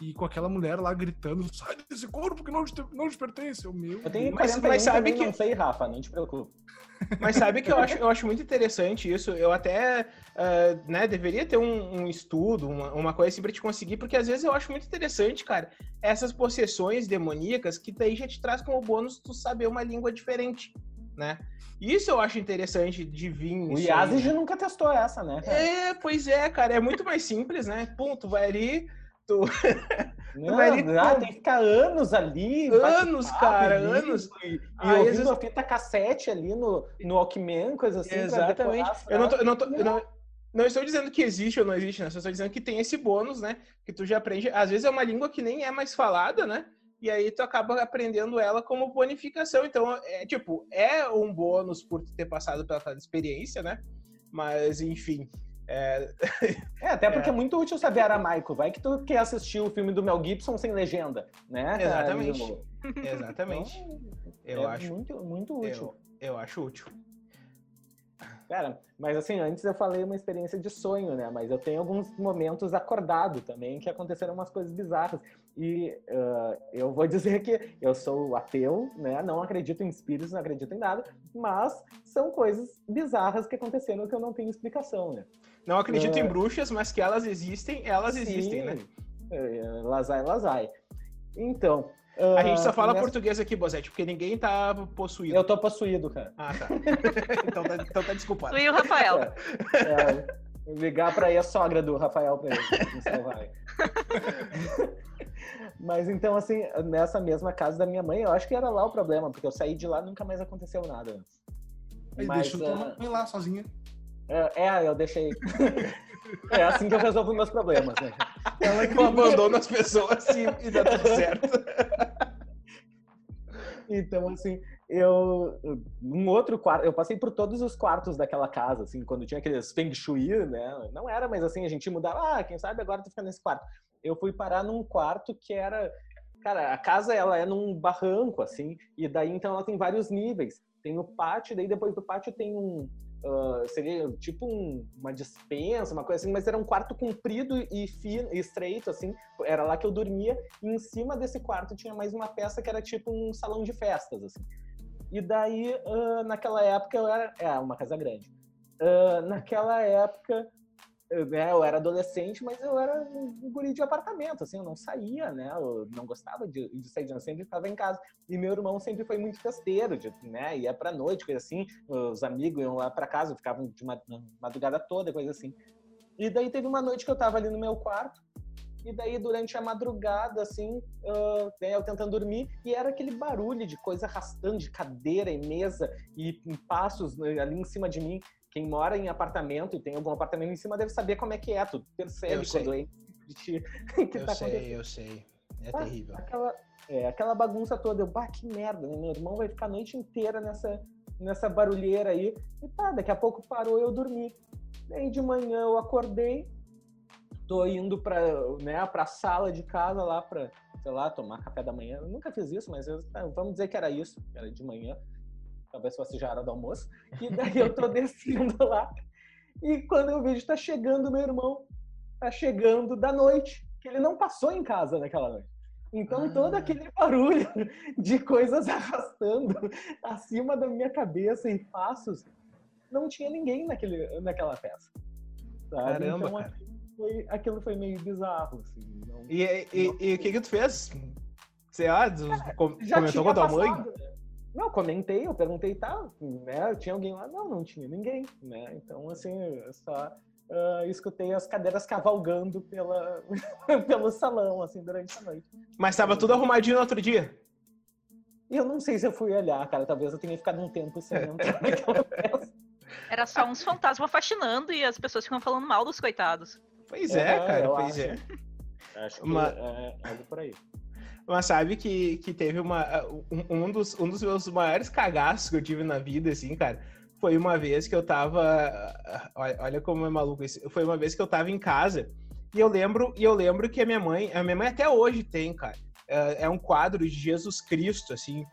E com aquela mulher lá gritando: sai desse corpo que não te, não te pertence. O meu. Eu tenho mas, mas sabe que. Não sei, Rafa, nem te preocupe. Mas sabe que eu acho, eu acho muito interessante isso. Eu até uh, né, deveria ter um, um estudo, uma, uma, coisa assim pra te conseguir, porque às vezes eu acho muito interessante, cara, essas possessões demoníacas que daí já te traz como bônus tu saber uma língua diferente. né? Isso eu acho interessante de vir. O Yazid né? nunca testou essa, né? Cara? É, pois é, cara. É muito mais simples, né? Ponto, vai ali, tu. Não, vai ali, tem que ficar anos ali. Anos, cara, anos. E, e ouvindo vezes... a fita cassete ali no, no Walkman, coisa assim. Exatamente. Eu não, tô, eu não, tô, eu não, não estou dizendo que existe ou não existe, né? Só estou dizendo que tem esse bônus, né? Que tu já aprende. Às vezes é uma língua que nem é mais falada, né? E aí tu acaba aprendendo ela como bonificação. Então, é tipo, é um bônus por ter passado pela experiência, né? Mas, enfim. É, é até porque é. é. muito útil saber aramaico. Vai que tu quer assistir o filme do Mel Gibson sem legenda, né? Exatamente. Exatamente. Então, eu é acho muito, muito útil. Eu, eu acho útil. Cara, mas assim, antes eu falei uma experiência de sonho, né? Mas eu tenho alguns momentos acordado também que aconteceram umas coisas bizarras. E uh, eu vou dizer que eu sou ateu, né? Não acredito em espíritos, não acredito em nada, mas são coisas bizarras que aconteceram que eu não tenho explicação, né? Não acredito uh, em bruxas, mas que elas existem, elas sim, existem, né? Uh, lazai, lazai. Então, a gente só fala nessa... português aqui, Bozete, porque ninguém tá possuído. Eu tô possuído, cara. Ah, tá. então, tá então tá desculpado. E o Rafael. É, é, ligar pra ir a sogra do Rafael pra ele. Mas então, assim, nessa mesma casa da minha mãe, eu acho que era lá o problema, porque eu saí de lá e nunca mais aconteceu nada. Aí Mas, deixou uh... tua mãe lá sozinha. É, é, eu deixei. É assim que eu resolvo meus problemas, né? Ela que abandona as pessoas e, e dá tudo certo. Então, assim, eu. Um outro quarto. Eu passei por todos os quartos daquela casa, assim, quando tinha aqueles feng shui, né? Não era, mas assim, a gente mudava. Ah, quem sabe agora tu fica nesse quarto. Eu fui parar num quarto que era. Cara, a casa ela é num barranco, assim, e daí então ela tem vários níveis. Tem o pátio, daí depois do pátio tem um, Uh, seria tipo um, uma dispensa, uma coisa assim, mas era um quarto comprido e fino, estreito, assim. Era lá que eu dormia. E em cima desse quarto tinha mais uma peça que era tipo um salão de festas, assim. E daí, uh, naquela época, eu era. É, uma casa grande. Uh, naquela época, né, eu era adolescente, mas eu era um guri de apartamento, assim, eu não saía, né, eu não gostava de, de sair, eu sempre ficava em casa. E meu irmão sempre foi muito festeiro, de, né, ia pra noite, coisa assim, os amigos iam lá pra casa, ficavam de madrugada toda, coisa assim. E daí teve uma noite que eu tava ali no meu quarto, e daí durante a madrugada, assim, uh, né, eu tentando dormir, e era aquele barulho de coisa arrastando de cadeira e mesa, e passos né, ali em cima de mim, quem mora em apartamento e tem algum apartamento em cima deve saber como é que é. Tu percebe eu quando é que eu tá sei, eu sei. É ah, terrível. Aquela, é, aquela bagunça toda. Eu, bah, que merda, né? Meu irmão vai ficar a noite inteira nessa, nessa barulheira aí. E tá, daqui a pouco parou eu dormi. Daí de manhã eu acordei, tô indo pra, né, pra sala de casa lá pra, sei lá, tomar café da manhã. Eu nunca fiz isso, mas eu, tá, vamos dizer que era isso, era de manhã talvez fosse já hora do almoço, e daí eu tô descendo lá, e quando eu vejo tá chegando meu irmão, tá chegando da noite, que ele não passou em casa naquela noite. Então ah. todo aquele barulho de coisas arrastando acima da minha cabeça e passos, não tinha ninguém naquele, naquela festa. Sabe? Caramba, então, aquilo foi, aquilo foi meio bizarro, assim. Não, e, e, e, o que que tu fez? Você ah, comentou com a tua mãe? Né? Não, comentei, eu perguntei, tá, né? Tinha alguém lá? Não, não tinha ninguém, né? Então, assim, eu só uh, escutei as cadeiras cavalgando pela, pelo salão, assim, durante a noite. Mas estava tudo arrumadinho no outro dia? Eu não sei se eu fui olhar, cara. Talvez eu tenha ficado um tempo sem entrar naquela peça. Era só uns fantasmas fascinando e as pessoas ficam falando mal dos coitados. Pois é, é cara, pois acho. é. Acho que Uma... é algo por aí. Mas sabe que, que teve uma. Um, um, dos, um dos meus maiores cagaços que eu tive na vida, assim, cara. Foi uma vez que eu tava. Olha, como é maluco isso. Foi uma vez que eu tava em casa. E eu lembro, e eu lembro que a minha mãe. A minha mãe até hoje tem, cara. É, é um quadro de Jesus Cristo, assim.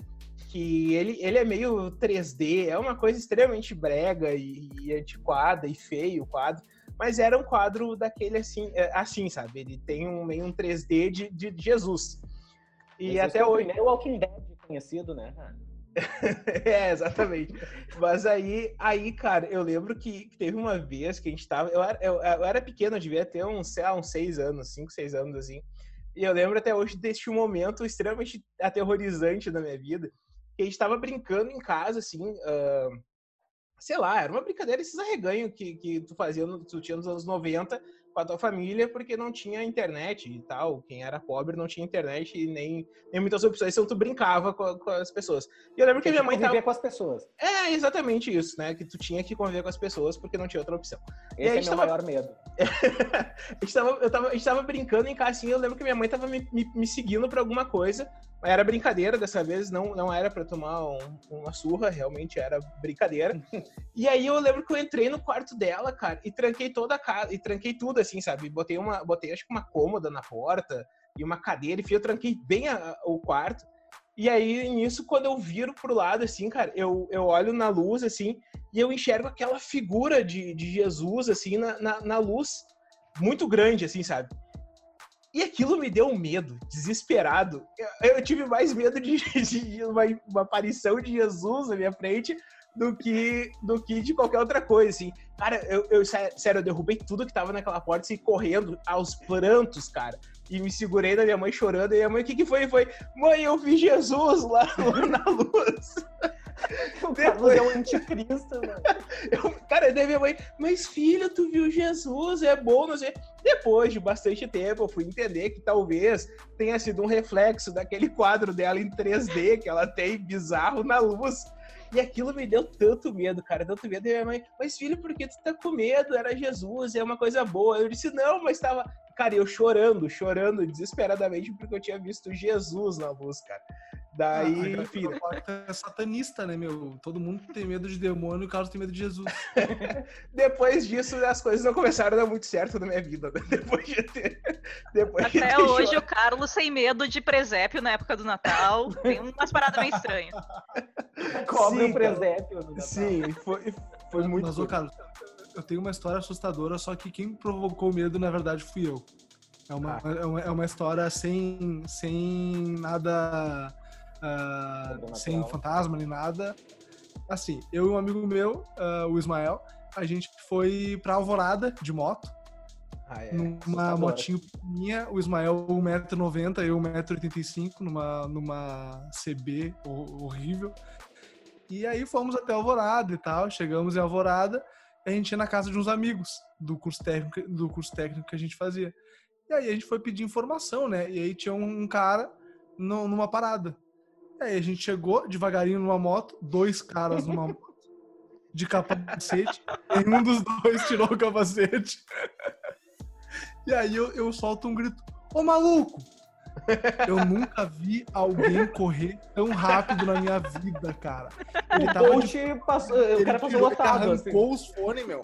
Que ele, ele é meio 3D, é uma coisa extremamente brega e, e antiquada e feio o quadro mas era um quadro daquele assim, assim, sabe? Ele tem um meio um 3D de, de Jesus. E Esse até é o hoje. primeiro Walking Dead conhecido, né? é, exatamente. Mas aí, aí, cara, eu lembro que, teve uma vez que a gente tava. Eu era, eu, eu era pequeno, eu devia ter uns, sei lá, uns seis anos, cinco, seis anos, assim. E eu lembro até hoje deste momento extremamente aterrorizante da minha vida. que a gente tava brincando em casa, assim, uh, sei lá, era uma brincadeira esses arreganhos que, que tu fazia, tu tinha nos anos 90, com a tua família porque não tinha internet e tal. Quem era pobre não tinha internet e nem, nem muitas opções, então tu brincava com, com as pessoas. E eu lembro que a minha mãe tava... com as pessoas. É, exatamente isso, né? Que tu tinha que conviver com as pessoas porque não tinha outra opção. Esse é meu tava... maior medo. a, gente tava, eu tava, a gente tava brincando em casa assim, eu lembro que minha mãe tava me, me, me seguindo pra alguma coisa. Era brincadeira dessa vez, não, não era para tomar um, uma surra, realmente era brincadeira. e aí eu lembro que eu entrei no quarto dela, cara, e tranquei toda a casa, e tranquei tudo assim, sabe? Botei uma, botei acho que uma cômoda na porta e uma cadeira, e eu tranquei bem a, o quarto. E aí, nisso, quando eu viro pro lado, assim, cara, eu, eu olho na luz, assim, e eu enxergo aquela figura de, de Jesus, assim, na, na, na luz, muito grande, assim, sabe? E aquilo me deu um medo, desesperado. Eu, eu tive mais medo de, de uma, uma, aparição de Jesus na minha frente do que, do que de qualquer outra coisa, assim. Cara, eu, eu sério, eu derrubei tudo que tava naquela porta, assim, correndo aos prantos, cara. E me segurei da minha mãe chorando. E a mãe, o que que foi? Foi, mãe, eu vi Jesus lá na luz. O Carlos é um anticristo, mano. Eu, cara, daí minha mãe, mas filho, tu viu Jesus, é bom, não sei. Depois de bastante tempo, eu fui entender que talvez tenha sido um reflexo daquele quadro dela em 3D que ela tem bizarro na luz. E aquilo me deu tanto medo, cara, tanto medo. E minha mãe, mas filho, por que tu tá com medo? Era Jesus, é uma coisa boa. Eu disse, não, mas tava. Cara, eu chorando, chorando desesperadamente porque eu tinha visto Jesus na luz, cara. Daí, ah, enfim. É satanista, né, meu? Todo mundo tem medo de demônio e o Carlos tem medo de Jesus. Depois disso, as coisas não começaram a dar muito certo na minha vida. Né? Depois de ter. Depois Até de ter hoje, o Carlos sem medo de presépio na época do Natal. Tem umas paradas meio estranhas. Cobre o presépio no Natal. Sim, foi, foi muito. Mas, ô, Carlos, eu tenho uma história assustadora, só que quem provocou medo, na verdade, fui eu. É uma, ah. é uma, é uma história sem, sem nada uh, sem fantasma nem nada. Assim, eu e um amigo meu, uh, o Ismael, a gente foi pra Alvorada de moto. Ah, é. Numa motinho minha, o Ismael 1,90m, eu 1,85m, numa, numa CB horrível. E aí fomos até Alvorada e tal, chegamos em Alvorada, e a gente ia na casa de uns amigos do curso técnico, do curso técnico que a gente fazia. E aí a gente foi pedir informação, né? E aí tinha um cara no, numa parada. Aí a gente chegou devagarinho numa moto, dois caras numa moto, de capacete, e um dos dois tirou o capacete. E aí eu, eu solto um grito: Ô maluco! Eu nunca vi alguém correr tão rápido na minha vida, cara. Ele tava de... passou, ele o cara passou lotado. Ele arrancou assim. os fones, meu.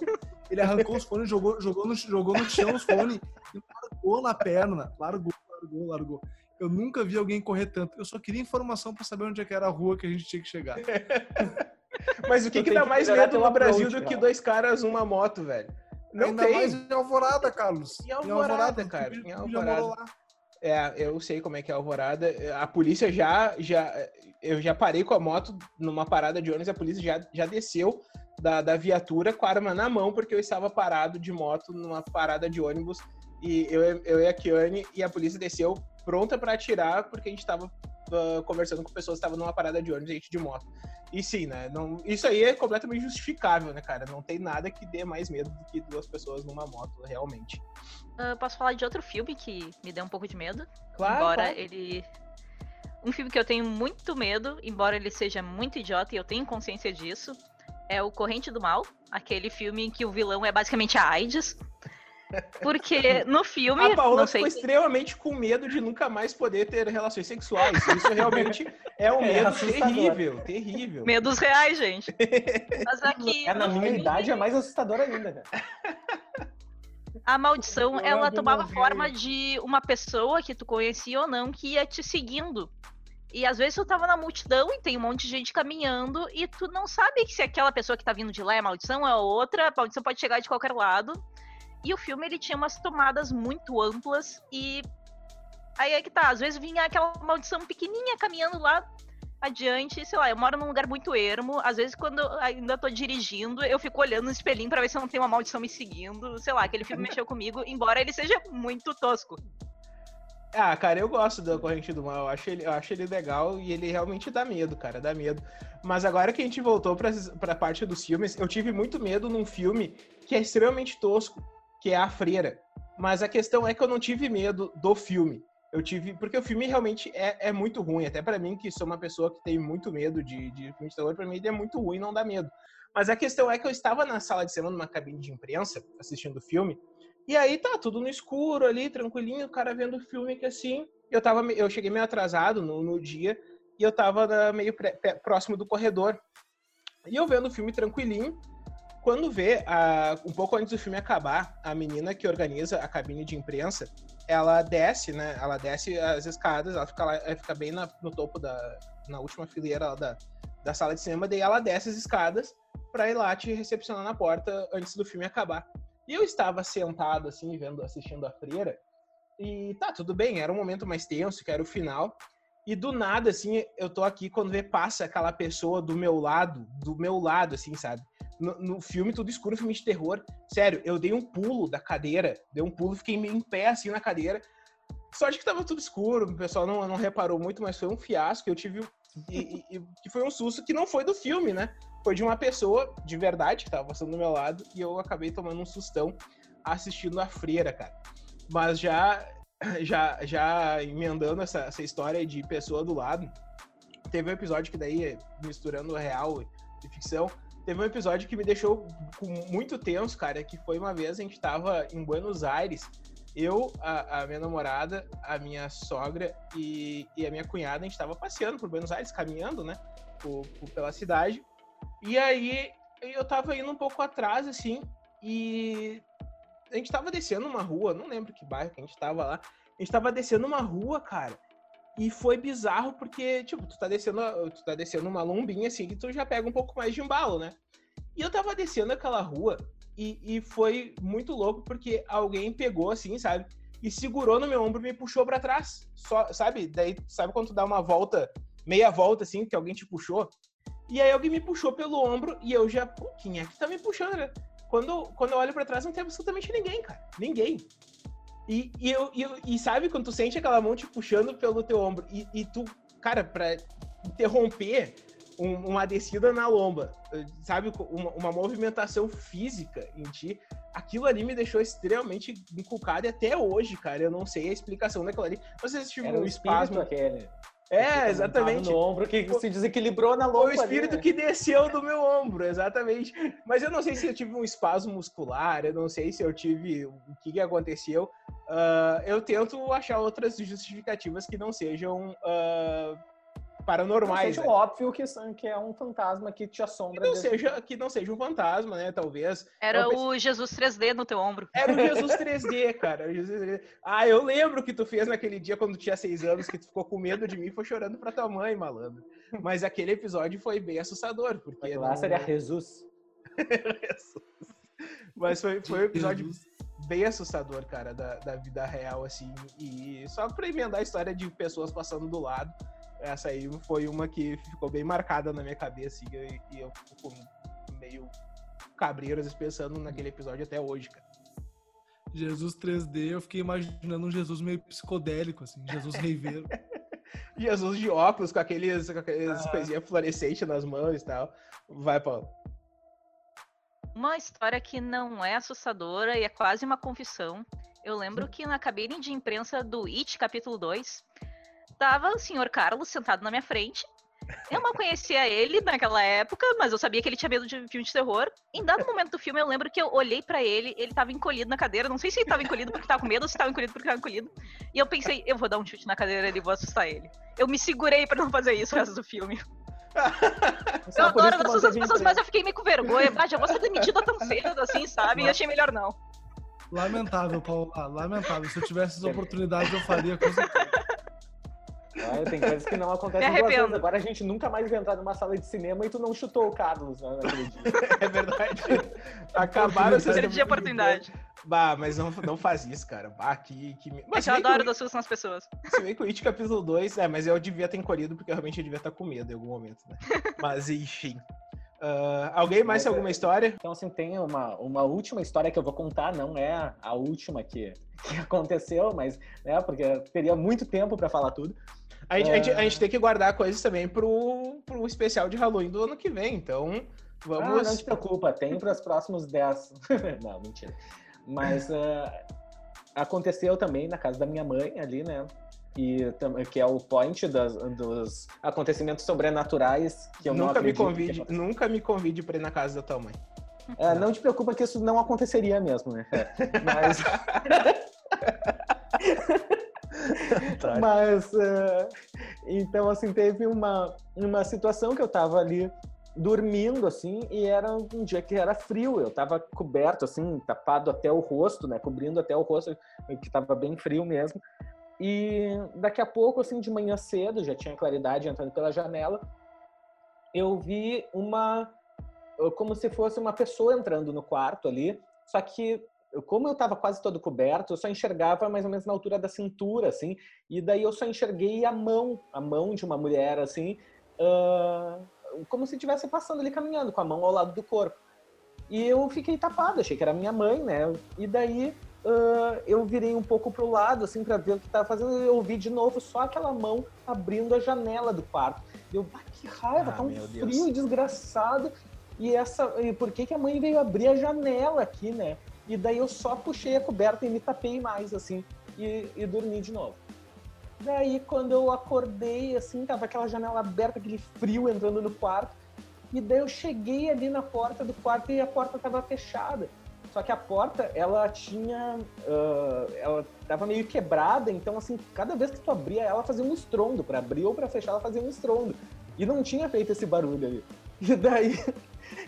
Ele arrancou os fones, jogou, jogou, no, jogou no chão os fones e largou na perna. Largou, largou, largou. Eu nunca vi alguém correr tanto. Eu só queria informação para saber onde é que era a rua que a gente tinha que chegar. Mas o que, que dá mais medo no Brasil do que dois caras numa moto, velho? Não Ainda tem. mais em Alvorada, Carlos. Em Alvorada, em Alvorada cara. Em Alvorada. É, eu sei como é que é Alvorada. A polícia já, já, eu já parei com a moto numa parada de ônibus, a polícia já, já desceu da, da viatura com a arma na mão, porque eu estava parado de moto numa parada de ônibus e eu, eu e a Kiane, e a polícia desceu pronta para atirar, porque a gente tava uh, conversando com pessoas que estavam numa parada de ônibus e gente de moto. E sim, né? Não, isso aí é completamente justificável, né, cara? Não tem nada que dê mais medo do que duas pessoas numa moto, realmente. Uh, posso falar de outro filme que me deu um pouco de medo? Claro. Embora claro. ele. Um filme que eu tenho muito medo, embora ele seja muito idiota e eu tenho consciência disso, é O Corrente do Mal, aquele filme em que o vilão é basicamente a AIDS. Porque no filme. A Paola ficou extremamente com medo de nunca mais poder ter relações sexuais. Isso realmente é um é medo terrível, terrível. Medos reais, gente. Mas aqui. É, na minha filme... idade é mais assustador ainda, cara. A maldição, ela tomava forma de uma pessoa que tu conhecia ou não que ia te seguindo. E às vezes tu tava na multidão e tem um monte de gente caminhando e tu não sabe se aquela pessoa que tá vindo de lá é maldição, é outra, a maldição pode chegar de qualquer lado. E o filme ele tinha umas tomadas muito amplas e aí é que tá, às vezes vinha aquela maldição pequenininha caminhando lá adiante, sei lá, eu moro num lugar muito ermo, às vezes quando eu ainda tô dirigindo, eu fico olhando no espelhinho para ver se não tem uma maldição me seguindo, sei lá, aquele filme mexeu comigo, embora ele seja muito tosco. Ah, cara, eu gosto da Corrente do Mal. Eu acho ele, eu acho ele legal e ele realmente dá medo, cara, dá medo. Mas agora que a gente voltou pra, pra parte dos filmes, eu tive muito medo num filme que é extremamente tosco, que é A Freira. Mas a questão é que eu não tive medo do filme. Eu tive. Porque o filme realmente é, é muito ruim. Até para mim, que sou uma pessoa que tem muito medo de, de filme de terror, pra mim ele é muito ruim, não dá medo. Mas a questão é que eu estava na sala de cinema, numa cabine de imprensa, assistindo o filme, e aí tá tudo no escuro ali, tranquilinho, o cara vendo o filme que assim. Eu, tava, eu cheguei meio atrasado no, no dia e eu tava meio pré, próximo do corredor. E eu vendo o filme tranquilinho. Quando vê, a, um pouco antes do filme acabar, a menina que organiza a cabine de imprensa, ela desce, né? Ela desce as escadas, ela fica lá, ela fica bem na, no topo da. na última fileira da, da sala de cinema, daí ela desce as escadas para ir lá te recepcionar na porta antes do filme acabar. E eu estava sentado, assim, vendo, assistindo a freira, e tá, tudo bem, era um momento mais tenso, que era o final. E do nada, assim, eu tô aqui quando vê, passa aquela pessoa do meu lado, do meu lado, assim, sabe? No, filme tudo escuro, filme de terror. Sério, eu dei um pulo da cadeira, dei um pulo, fiquei meio em pé, assim, na cadeira. De que tava tudo escuro, o pessoal não, não reparou muito, mas foi um fiasco. Eu tive. E, e, e, foi um susto que não foi do filme, né? Foi de uma pessoa de verdade que tava passando do meu lado e eu acabei tomando um sustão assistindo a freira, cara. Mas já, já, já emendando essa, essa história de pessoa do lado, teve um episódio que daí, misturando real e ficção, teve um episódio que me deixou muito tenso, cara, que foi uma vez a gente tava em Buenos Aires eu, a, a, minha namorada, a minha sogra e, e, a minha cunhada, a gente tava passeando por Buenos Aires, caminhando, né, por, por, pela cidade. E aí eu tava indo um pouco atrás, assim, e a gente tava descendo uma rua, não lembro que bairro que a gente tava lá. A gente tava descendo uma rua, cara. E foi bizarro porque, tipo, tu tá descendo, tu tá descendo uma lombinha assim que tu já pega um pouco mais de embalo, né? E eu tava descendo aquela rua e, e foi muito louco porque alguém pegou assim, sabe? E segurou no meu ombro e me puxou para trás. Só, sabe? Daí, sabe quando tu dá uma volta, meia volta assim, que alguém te puxou? E aí alguém me puxou pelo ombro e eu já, pô, quem é que tá me puxando, né? Quando, quando eu olho para trás, não tem absolutamente ninguém, cara. Ninguém. E, e, eu, e, e, sabe quando tu sente aquela mão te puxando pelo teu ombro e, e tu, cara, pra interromper um, uma descida na lomba, sabe? Uma, uma, movimentação física em ti. Aquilo ali me deixou extremamente inculcado e até hoje, cara, eu não sei a explicação daquilo ali. Você tive um espasmo. Aquele. É, exatamente. No ombro que se desequilibrou na lomba. O espírito ali, né? que desceu do meu ombro, exatamente. Mas eu não sei se eu tive um espasmo muscular, eu não sei se eu tive o que, que aconteceu. Uh, eu tento achar outras justificativas que não sejam uh, paranormais. Não seja né? óbvio que, que é um fantasma que te assombra. Que não, seja, que não seja um fantasma, né? Talvez. Era o Jesus 3D no teu ombro. Era o Jesus 3D, cara. Ah, eu lembro que tu fez naquele dia quando tu tinha seis anos, que tu ficou com medo de mim e foi chorando pra tua mãe, malandro. Mas aquele episódio foi bem assustador, porque. lá não... seria Jesus. Mas foi, foi um episódio bem assustador, cara, da, da vida real, assim. E só pra emendar a história de pessoas passando do lado essa aí foi uma que ficou bem marcada na minha cabeça e, e eu fico meio cabreiro pensando naquele episódio até hoje, cara. Jesus 3D, eu fiquei imaginando um Jesus meio psicodélico, assim, Jesus reiveiro. Jesus de óculos, com aqueles, com aqueles ah. coisinhas fluorescentes nas mãos e tal. Vai, Paulo. Uma história que não é assustadora e é quase uma confissão. Eu lembro que na cabine de imprensa do It, capítulo 2, tava o senhor Carlos sentado na minha frente. Eu não conhecia ele naquela época, mas eu sabia que ele tinha medo de filme de terror. Em dado momento do filme, eu lembro que eu olhei para ele, ele tava encolhido na cadeira. Não sei se ele tava encolhido porque tava com medo ou se tava encolhido porque tava encolhido. E eu pensei, eu vou dar um chute na cadeira e vou assustar ele. Eu me segurei para não fazer isso o resto do filme. eu adoro assustar as pessoas, mas eu fiquei meio com vergonha. Ah, já vou ser demitida tão cedo, assim, sabe? E achei melhor não. Lamentável, Paulo. Lamentável. Se eu tivesse essa oportunidade, eu faria com certeza. Ah, tem coisas que não acontecem duas vezes. Agora a gente nunca mais vai entrar numa sala de cinema e tu não chutou o Carlos né, naquele dia. é verdade. Acabaram essas Perdi a oportunidade. Bah, mas não, não faz isso, cara. Bah, que, que... Mas eu adoro dar susto nas pessoas. Se bem que o It capítulo 2, é, mas eu devia ter encolhido porque realmente eu devia estar com medo em algum momento, né? Mas enfim. Uh, alguém mais tem alguma história? Então, assim, tem uma, uma última história que eu vou contar, não é a última que, que aconteceu, mas, né, porque teria muito tempo para falar tudo. A gente, uh... a, gente, a gente, tem que guardar coisas também pro, pro especial de Halloween do ano que vem, então vamos... Ah, não te preocupa, tem para os próximos 10. não, mentira. Mas uh, aconteceu também na casa da minha mãe ali, né? e que é o point das, dos acontecimentos sobrenaturais que eu nunca me convide nunca me convide para ir na casa da tua mãe é, não te preocupa que isso não aconteceria mesmo né mas mas uh, então assim teve uma uma situação que eu tava ali dormindo assim e era um dia que era frio eu tava coberto assim tapado até o rosto né cobrindo até o rosto que tava bem frio mesmo e daqui a pouco, assim, de manhã cedo, já tinha claridade entrando pela janela, eu vi uma. como se fosse uma pessoa entrando no quarto ali, só que. Como eu estava quase todo coberto, eu só enxergava mais ou menos na altura da cintura, assim, e daí eu só enxerguei a mão, a mão de uma mulher, assim, uh, como se estivesse passando ali caminhando, com a mão ao lado do corpo. E eu fiquei tapado, achei que era minha mãe, né? E daí uh, eu virei um pouco pro lado, assim, para ver o que estava fazendo, e eu vi de novo só aquela mão abrindo a janela do quarto. Eu, ah, que raiva, ah, tá um frio Deus. desgraçado. E essa, e por que, que a mãe veio abrir a janela aqui, né? E daí eu só puxei a coberta e me tapei mais, assim, e, e dormi de novo. Daí, quando eu acordei, assim, tava aquela janela aberta, aquele frio entrando no quarto. E daí eu cheguei ali na porta do quarto e a porta tava fechada. Só que a porta, ela tinha. Uh, ela tava meio quebrada, então, assim, cada vez que tu abria, ela fazia um estrondo. para abrir ou para fechar, ela fazia um estrondo. E não tinha feito esse barulho ali. E daí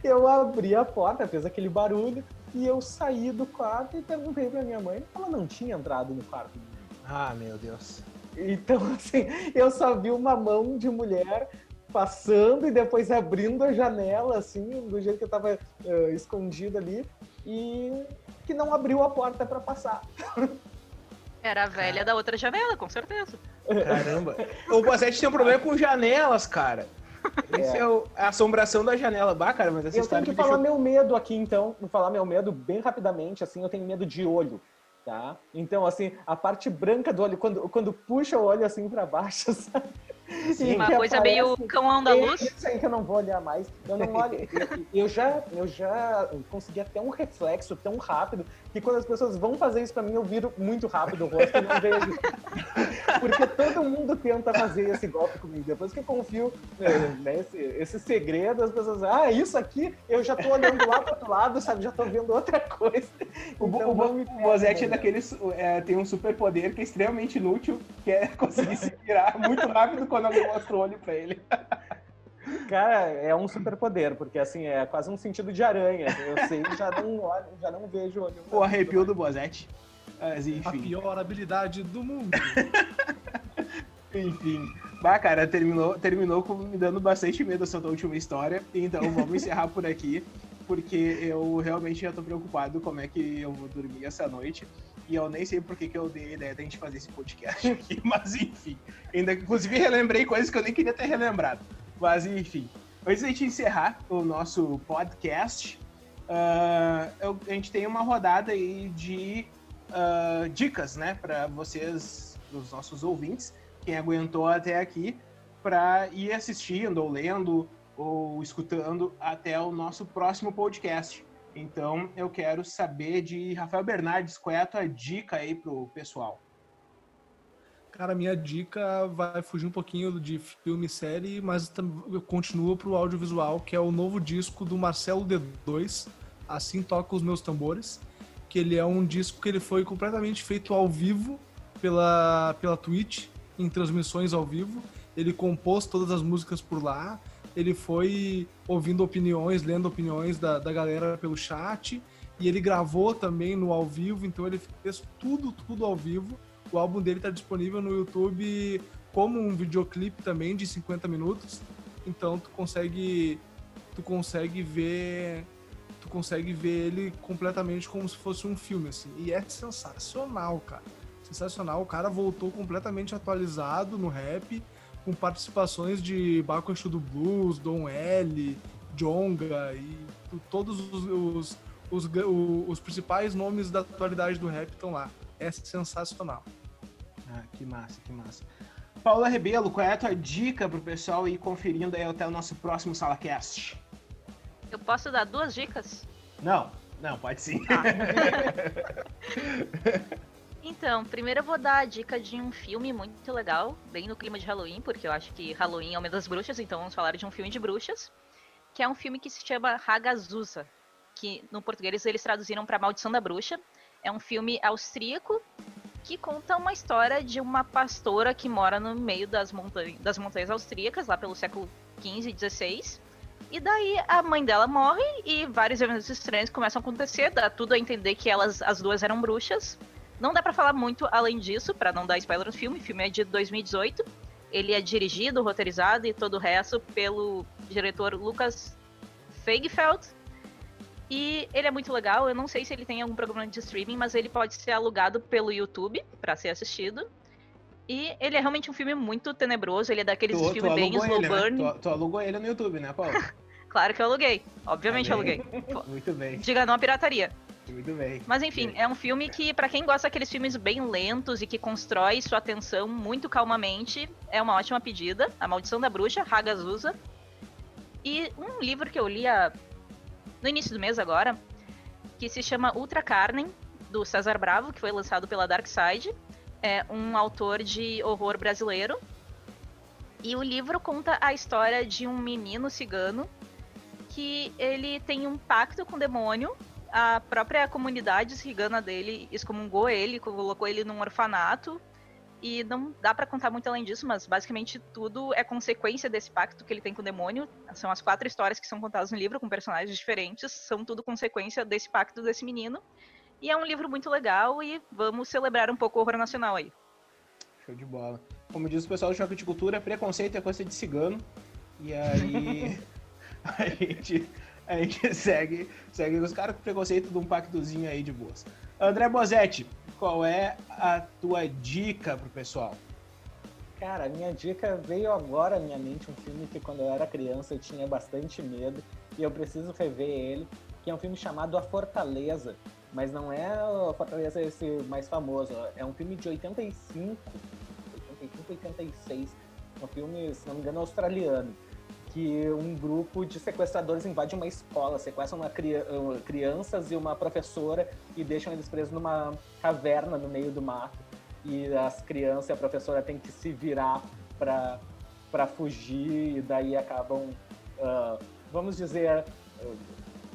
eu abri a porta, fez aquele barulho, e eu saí do quarto e perguntei pra minha mãe. Ela não tinha entrado no quarto. Ah, meu Deus. Então, assim, eu só vi uma mão de mulher passando e depois abrindo a janela, assim, do jeito que eu tava uh, escondido ali e que não abriu a porta para passar. Era a velha da outra janela, com certeza. Caramba. O Bossete tem um problema com janelas, cara. Esse é, é o, a assombração da janela. Bah, cara, mas essa eu tenho que falar deixou... meu medo aqui, então. Vou falar meu medo bem rapidamente, assim, eu tenho medo de olho, tá? Então, assim, a parte branca do olho, quando, quando puxa o olho assim para baixo, sabe? Sim, uma coisa aparece, meio cão andaluz. É isso aí que eu não vou olhar mais. Eu não olho. eu, já, eu já consegui até um reflexo tão rápido que quando as pessoas vão fazer isso pra mim, eu viro muito rápido o rosto e não vejo. Porque todo mundo tenta fazer esse golpe comigo. Depois que eu confio né, nesse esse segredo, as pessoas ah, isso aqui, eu já tô olhando lá pro outro lado, sabe? Já tô vendo outra coisa. O, então, o, o, o Bozete é daqueles. É, tem um superpoder que é extremamente inútil, que é conseguir se virar muito rápido quando alguém mostra o olho pra ele. Cara, é um superpoder, porque assim, é quase um sentido de aranha. Eu sei já não olho, já não vejo o olho. O arrepio do Bozete. Mas, enfim. A pior habilidade do mundo. enfim. Bah, cara, terminou, terminou com, me dando bastante medo essa tua última história. Então vamos encerrar por aqui, porque eu realmente já tô preocupado como é que eu vou dormir essa noite. E eu nem sei por que, eu dei a ideia da gente fazer esse podcast aqui, mas enfim. Ainda, inclusive, relembrei coisas que eu nem queria ter relembrado. Mas enfim. Antes da gente encerrar o nosso podcast, uh, eu, a gente tem uma rodada aí de uh, dicas, né, para vocês, os nossos ouvintes, quem aguentou até aqui, para ir assistindo ou lendo ou escutando até o nosso próximo podcast. Então, eu quero saber de Rafael Bernardes, qual é a tua dica aí pro pessoal? Cara, minha dica vai fugir um pouquinho de filme e série, mas eu continuo pro audiovisual, que é o novo disco do Marcelo D2, Assim Toca os Meus Tambores, que ele é um disco que ele foi completamente feito ao vivo pela, pela Twitch, em transmissões ao vivo. Ele compôs todas as músicas por lá, ele foi ouvindo opiniões, lendo opiniões da, da galera pelo chat, e ele gravou também no ao vivo, então ele fez tudo, tudo ao vivo. O álbum dele está disponível no YouTube como um videoclipe também de 50 minutos. Então tu consegue tu consegue ver tu consegue ver ele completamente como se fosse um filme assim. E é sensacional, cara. Sensacional. O cara voltou completamente atualizado no rap com participações de Baco do Blues, Dom L Jonga e todos os, os, os, os, principais nomes da atualidade do rap estão lá. É sensacional. Ah, que massa, que massa. Paula Rebelo, qual é a tua dica pro pessoal ir conferindo aí até o nosso próximo SalaCast? Eu posso dar duas dicas? Não, não, pode sim. Ah. então, primeiro eu vou dar a dica de um filme muito legal, bem no clima de Halloween, porque eu acho que Halloween é o mês das bruxas, então vamos falar de um filme de bruxas, que é um filme que se chama Hagazusa, que no português eles traduziram para Maldição da Bruxa. É um filme austríaco que conta uma história de uma pastora que mora no meio das, montanhas, das montanhas austríacas, lá pelo século XV e XVI. E daí a mãe dela morre e vários eventos estranhos começam a acontecer, dá tudo a entender que elas, as duas eram bruxas. Não dá para falar muito além disso, para não dar spoiler no filme. O filme é de 2018. Ele é dirigido, roteirizado e todo o resto pelo diretor Lucas Feigfeld, e ele é muito legal. Eu não sei se ele tem algum programa de streaming, mas ele pode ser alugado pelo YouTube para ser assistido. E ele é realmente um filme muito tenebroso. Ele é daqueles tu, filmes bem slow ele, né? burn. Né? Tu, tu, alugou ele no YouTube, né, Paulo? claro que eu aluguei. Obviamente eu aluguei. muito bem. Diga não a pirataria. Muito bem. Mas enfim, bem. é um filme que, para quem gosta daqueles filmes bem lentos e que constrói sua atenção muito calmamente, é uma ótima pedida. A Maldição da Bruxa, Hagazusa. E um livro que eu li há no início do mês agora, que se chama Ultra Carnem, do César Bravo, que foi lançado pela Dark Side. É um autor de horror brasileiro. E o livro conta a história de um menino cigano que ele tem um pacto com o demônio. A própria comunidade cigana dele excomungou ele, colocou ele num orfanato e não dá para contar muito além disso, mas basicamente tudo é consequência desse pacto que ele tem com o demônio. São as quatro histórias que são contadas no livro com personagens diferentes, são tudo consequência desse pacto desse menino. E é um livro muito legal e vamos celebrar um pouco o horror nacional aí. Show de bola. Como diz o pessoal do Choque de Cultura, preconceito é coisa de cigano. E aí a gente, a gente segue, segue os caras com preconceito de um pactozinho aí de boas. André Bozetti, qual é a tua dica pro pessoal? Cara, a minha dica veio agora à minha mente, um filme que quando eu era criança eu tinha bastante medo e eu preciso rever ele, que é um filme chamado A Fortaleza, mas não é a Fortaleza esse mais famoso, é um filme de 85, 85, 86, um filme, se não me engano, australiano que um grupo de sequestradores invade uma escola, sequestram uma cri crianças e uma professora e deixam eles presos numa caverna no meio do mato. E as crianças e a professora têm que se virar para fugir e daí acabam, uh, vamos dizer, uh,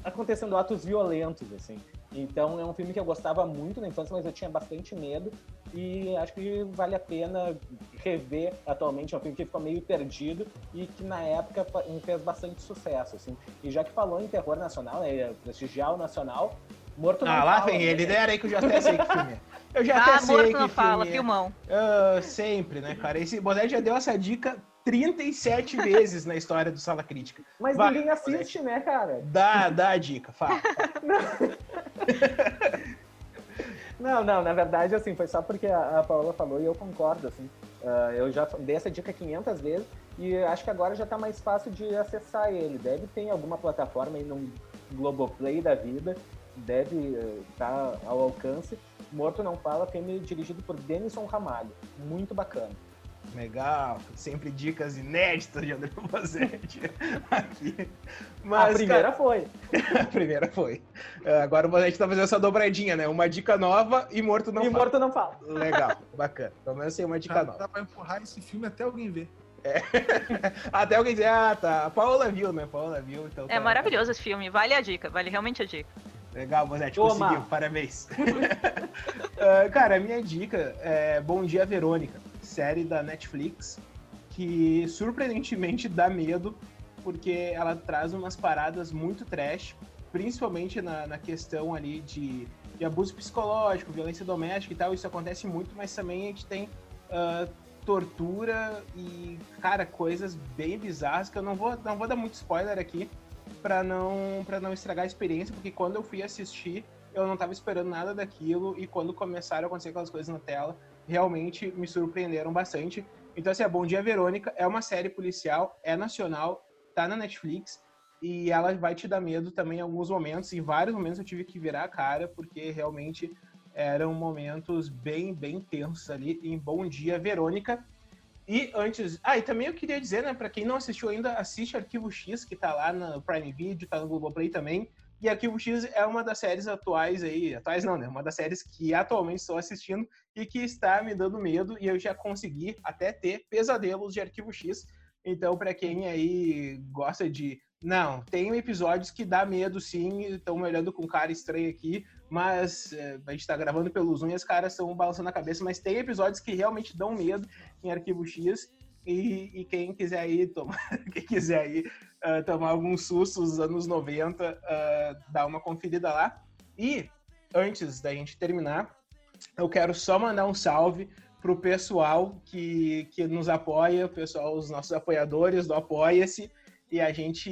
acontecendo atos violentos, assim. Então é um filme que eu gostava muito na infância, mas eu tinha bastante medo e acho que vale a pena rever atualmente. É um filme que ficou meio perdido e que na época fez bastante sucesso, assim. E já que falou em terror nacional, é prestigiar o nacional, Morto Não Ah, lá vem ele, né? era aí que eu já até sei que filme é. Eu já ah, até sei Morto que não fala, é. filmão. Uh, sempre, né, cara? Esse Bozé já deu essa dica 37 vezes na história do Sala Crítica. Mas Vai, ninguém assiste, né, cara? Dá, dá a dica, fala. Não, não, na verdade, assim, foi só porque a, a Paola falou e eu concordo, assim. Uh, eu já dei essa dica 500 vezes e acho que agora já tá mais fácil de acessar ele. Deve ter alguma plataforma aí no Globoplay da vida, deve estar uh, tá ao alcance. Morto Não Fala, filme dirigido por Denison Ramalho. Muito bacana. Legal, sempre dicas inéditas de André Bozetti aqui. Mas, a primeira cara, foi. a primeira foi. É, agora o Bozetti tá fazendo essa dobradinha, né? Uma dica nova e morto não e fala. E morto não fala. Legal, bacana. Pelo menos tem uma dica nova. Dá pra empurrar esse filme até alguém ver. É. Até alguém dizer, ah, tá. A Paola viu, né? A Paola viu. Então é tá... maravilhoso esse filme. Vale a dica, vale realmente a dica. Legal, Bozetti, conseguiu. Parabéns. uh, cara, a minha dica é Bom Dia Verônica série da Netflix que surpreendentemente dá medo, porque ela traz umas paradas muito trash, principalmente na, na questão ali de, de, abuso psicológico, violência doméstica e tal. Isso acontece muito, mas também a gente tem uh, tortura e, cara, coisas bem bizarras que eu não vou, não vou dar muito spoiler aqui para não, pra não estragar a experiência, porque quando eu fui assistir, eu não estava esperando nada daquilo e quando começaram a acontecer aquelas coisas na tela, realmente me surpreenderam bastante. Então, assim, a Bom Dia Verônica é uma série policial, é nacional, tá na Netflix. e ela vai te dar medo também em alguns momentos. Em vários momentos eu tive que virar a cara, porque realmente eram momentos bem, bem tensos ali em Bom Dia Verônica. E antes. Ah, e também eu queria dizer, né, para quem não assistiu ainda, assiste Arquivo X, que tá lá no Prime Video, tá no Globoplay também. E Arquivo X é uma das séries atuais aí, atuais não, né? Uma das séries que atualmente estou assistindo e que está me dando medo e eu já consegui até ter pesadelos de Arquivo X. Então, para quem aí gosta de não, tem episódios que dá medo, sim. Estão me olhando com cara estranho aqui, mas é, a gente tá gravando pelos unhas, os caras estão balançando a cabeça. Mas tem episódios que realmente dão medo em Arquivo X. E, e quem quiser aí tomar, quem quiser aí, uh, tomar alguns sustos dos anos 90, uh, dá uma conferida lá. E antes da gente terminar, eu quero só mandar um salve pro pessoal que, que nos apoia, pessoal, os nossos apoiadores do Apoia-se. E a gente.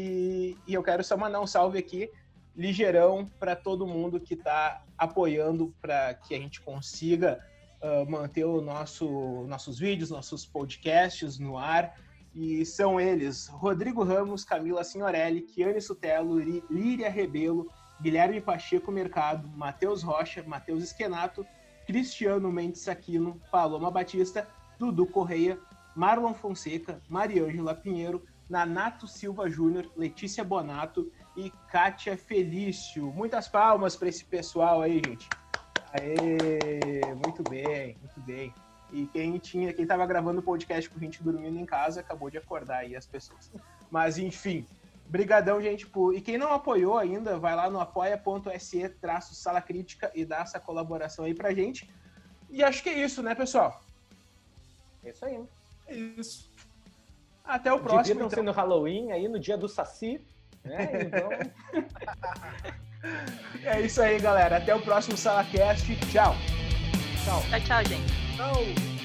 E eu quero só mandar um salve aqui, ligeirão, para todo mundo que está apoiando para que a gente consiga uh, manter o nosso, nossos vídeos, nossos podcasts no ar. E são eles: Rodrigo Ramos, Camila Signorelli, Kiane Sutelo, Líria Rebelo, Guilherme Pacheco Mercado, Matheus Rocha, Matheus Esquenato, Cristiano Mendes Aquino, Paloma Batista, Dudu Correia, Marlon Fonseca, Mariângela Pinheiro, Nanato Silva Júnior, Letícia Bonato e Kátia Felício. Muitas palmas para esse pessoal aí, gente. Aê, muito bem, muito bem. E quem tinha, quem tava gravando o podcast com a gente dormindo em casa, acabou de acordar aí as pessoas. Mas enfim, brigadão, gente, por... e quem não apoiou ainda, vai lá no apoia.se traço sala crítica e dá essa colaboração aí pra gente. E acho que é isso, né, pessoal? É isso aí. É isso. Até o próximo. Divirtam-se então. no Halloween, aí no dia do Saci. Né? Então... é isso aí, galera. Até o próximo SalaCast. Tchau. Tchau. Tchau, tchau, gente. Tchau.